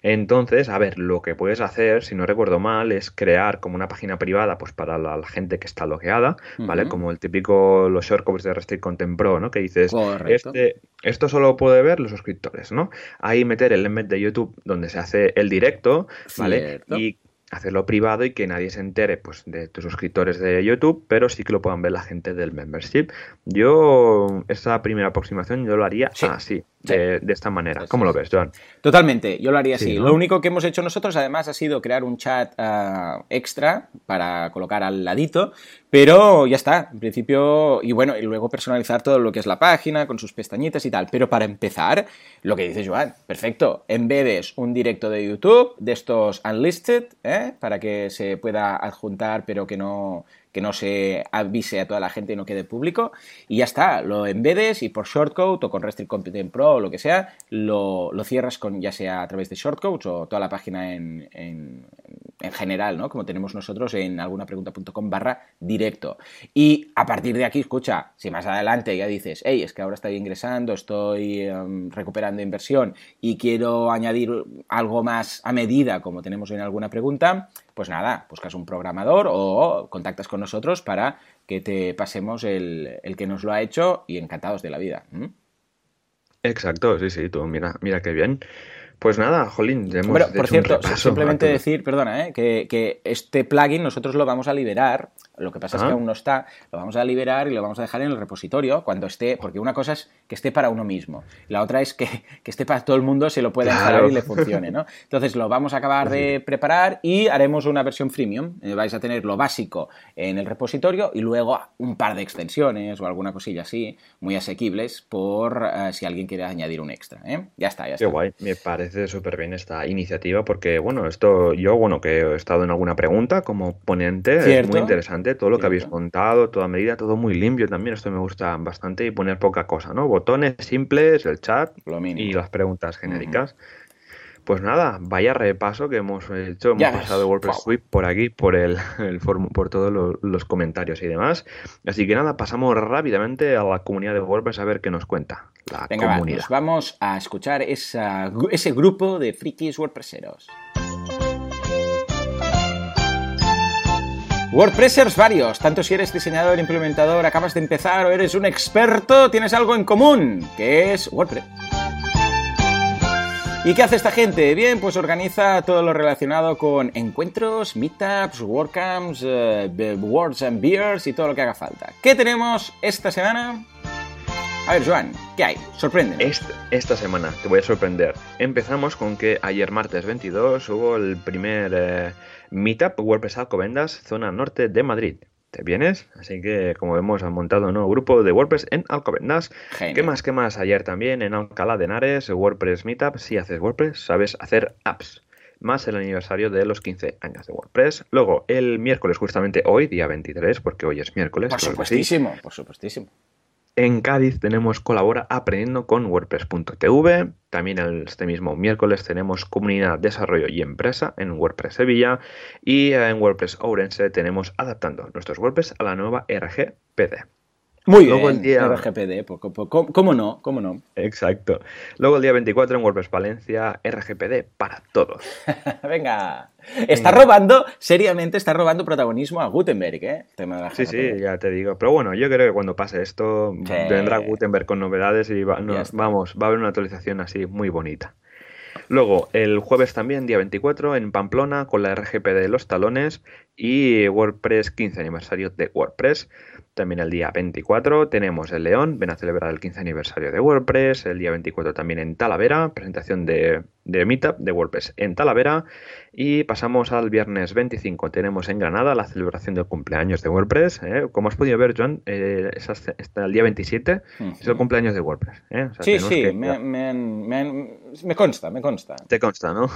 Entonces, a ver, lo que puedes hacer, si no recuerdo mal, es crear como una página privada pues para la, gente que está logueada, ¿vale? Como el típico, los shortcodes de Restrict Content Pro, ¿no? Que dices, este, esto solo puede ver los suscriptores, ¿no? Ahí meter el embed de YouTube donde se hace el directo, ¿vale? Y hacerlo privado y que nadie se entere pues, de tus suscriptores de YouTube, pero sí que lo puedan ver la gente del membership. Yo, esta primera aproximación, yo lo haría así de, esta manera. ¿Cómo lo ves, John? Totalmente, yo lo haría así. Lo único que hemos hecho nosotros, además, ha sido crear un chat ah, extra para colocar al ladito, pero ya está, en principio, y bueno, y luego personalizar todo lo que es la página con sus pestañitas y tal. Pero para empezar, lo que dice Joan, perfecto, embedes un directo de YouTube de estos unlisted, ¿eh? para que se pueda adjuntar, pero que no que no se avise a toda la gente y no quede público. Y ya está, lo embedes y por shortcode o con Restrict Content Pro o lo que sea, lo, cierras con ya sea a través de shortcodes o toda la página en, en, general, ¿no? Como tenemos nosotros en algunapregunta.com barra directo. Y a partir de aquí, escucha, si más adelante ya dices, hey, es que ahora estoy ingresando, estoy em, recuperando inversión y quiero añadir algo más a medida, como tenemos en alguna pregunta, pues nada, buscas un programador o contactas con nosotros para que te pasemos el, que nos lo ha hecho y encantados de la vida. Exacto, sí, sí, tú mira, mira qué bien. Pues nada, Jolín, hemos por cierto, simplemente decir, perdona, ¿eh? que, que, este plugin nosotros lo vamos a liberar lo que pasa es que aún no está, lo vamos a liberar y lo vamos a dejar en el repositorio cuando esté, porque una cosa es que esté para uno mismo, la otra es que, esté para todo el mundo, se lo pueda instalar y le funcione, ¿no? Entonces lo vamos a acabar de preparar y haremos una versión freemium. Eh, vais a tener lo básico en el repositorio y luego un par de extensiones o alguna cosilla así, muy asequibles, por eh, si alguien quiere añadir un extra. ¿eh? Ya está, ya está. Qué guay, me parece súper bien esta iniciativa porque, bueno, esto yo, bueno, que he estado en alguna pregunta como ponente, es muy interesante todo lo que habéis contado, toda medida, todo muy limpio también. Esto me gusta bastante y poner poca cosa, ¿no? Botones simples, el chat y las preguntas genéricas. Pues nada, vaya repaso que hemos hecho. Hemos pasado WordPress Sweep por aquí, por el, el por todos los, comentarios y demás. Así que nada, pasamos rápidamente a la comunidad de WordPress a ver qué nos cuenta la comunidad. vamos a escuchar esa, ese grupo de frikis WordPresseros. WordPressers varios, tanto si eres diseñador, implementador, acabas de empezar o eres un experto, tienes algo en común, que es WordPress. ¿Y qué hace esta gente? Bien, pues organiza todo lo relacionado con encuentros, meetups, WordCamps, uh, Words and Beers y todo lo que haga falta. ¿Qué tenemos esta semana? A ver, Joan, ¿qué hay? Sorprende. Esta, semana te voy a sorprender. Empezamos con que ayer martes 22 hubo el primer eh, Meetup WordPress Alcobendas, zona norte de Madrid. ¿Te vienes? Así que, como vemos, han montado un nuevo grupo de WordPress en Alcobendas. ¿Qué más? ¿Qué más? Ayer también en Alcalá de Henares, WordPress Meetup. Si haces WordPress, sabes hacer apps más el aniversario de los 15 años de WordPress. Luego, el miércoles, justamente hoy, día 23, porque hoy es miércoles. Por supuestísimo, por supuestísimo. En Cádiz tenemos Colabora Aprendiendo con WordPress.tv. También este mismo miércoles tenemos Comunidad, Desarrollo y Empresa en WordPress Sevilla. Y en WordPress Ourense tenemos Adaptando nuestros WordPress a la nueva RGPD. Muy Luego bien, el día... RGPD, ¿cómo, no? ¿Cómo no? Exacto. Luego el día 24 en WordPress Valencia, RGPD para todos. Venga. Está robando, seriamente está robando protagonismo a Gutenberg, ¿eh? sí, sí, ya te digo. Pero bueno, yo creo que cuando pase esto, vendrá Gutenberg con novedades y vamos, va a haber una actualización así muy bonita. Luego, el jueves también, día 24, en Pamplona, con la RGPD de los talones y WordPress 15 aniversario de WordPress. También el día 24 tenemos el León, ven a celebrar el 15 aniversario de WordPress. El día 24 también en Talavera, presentación de, de Meetup de WordPress en Talavera. Y pasamos al viernes 25. Tenemos en Granada la celebración del cumpleaños de WordPress. ¿eh? Como has podido ver, John, eh, es hasta el día 27 es el cumpleaños de WordPress. ¿eh? sí, sí, me, me, consta, me consta. Te consta, ¿no?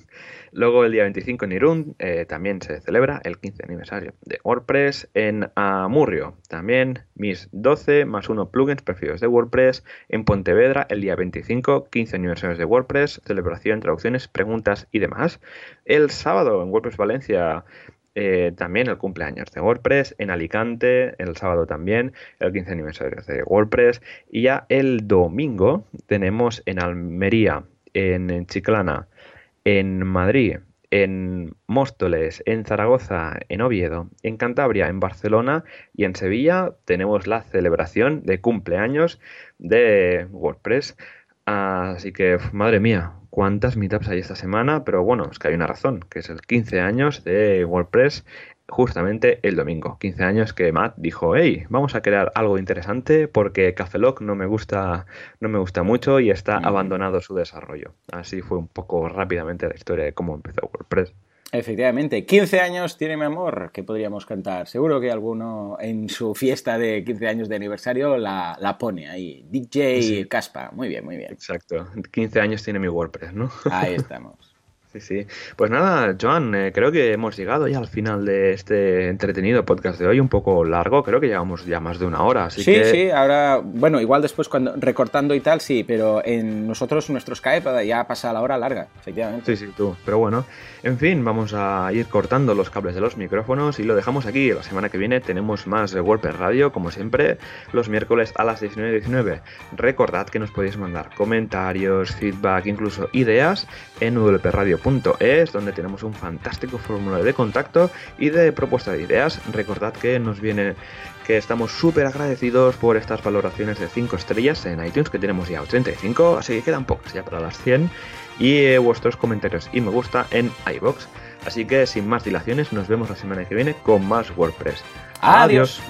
Luego el día 25 en Irún eh, también se celebra el 15 aniversario de WordPress. En Amurrio también mis 12 más 1 plugins preferidos de WordPress. En Pontevedra el día 25, 15 aniversarios de WordPress, celebración, traducciones, preguntas y demás. El sábado en WordPress Valencia eh, también el cumpleaños de WordPress, en Alicante el sábado también el 15 aniversario de WordPress y ya el domingo tenemos en Almería, en Chiclana, en Madrid, en Móstoles, en Zaragoza, en Oviedo, en Cantabria, en Barcelona y en Sevilla tenemos la celebración de cumpleaños de WordPress. Así que, madre mía, cuántas meetups hay esta semana, pero bueno, es que hay una razón, que es el 15 años de WordPress justamente el domingo. 15 años que Matt dijo, hey, vamos a crear algo interesante porque Cafelog no me gusta, no me gusta mucho y está abandonado su desarrollo. Así fue un poco rápidamente la historia de cómo empezó WordPress. Efectivamente, 15 años tiene mi amor, que podríamos cantar. Seguro que alguno en su fiesta de 15 años de aniversario la, la pone ahí. DJ Caspa, muy bien, muy bien. Exacto, 15 años tiene mi WordPress, ¿no? Ahí estamos. Sí, sí. Pues nada, Joan, eh, creo que hemos llegado ya al final de este entretenido podcast de hoy, un poco largo, creo que llevamos ya más de una hora. Así sí, sí, ahora, bueno, igual después cuando recortando y tal, sí, pero en nosotros, nuestro Skype, ya pasa la hora larga, efectivamente. Sí, sí, tú, pero bueno, en fin, vamos a ir cortando los cables de los micrófonos y lo dejamos aquí. La semana que viene tenemos más de WordPress Radio, como siempre, los miércoles a las 19.19. Recordad que nos podéis mandar comentarios, feedback, incluso ideas en wpradio.com es donde tenemos un fantástico formulario de contacto y de propuesta de ideas. Recordad que nos viene que estamos súper agradecidos por estas valoraciones de 5 estrellas en iTunes, que tenemos ya 85, así que quedan pocas ya para las 100, y eh, vuestros comentarios y me gusta en iBox. Así que sin más dilaciones, nos vemos la semana que viene con más WordPress. Adiós.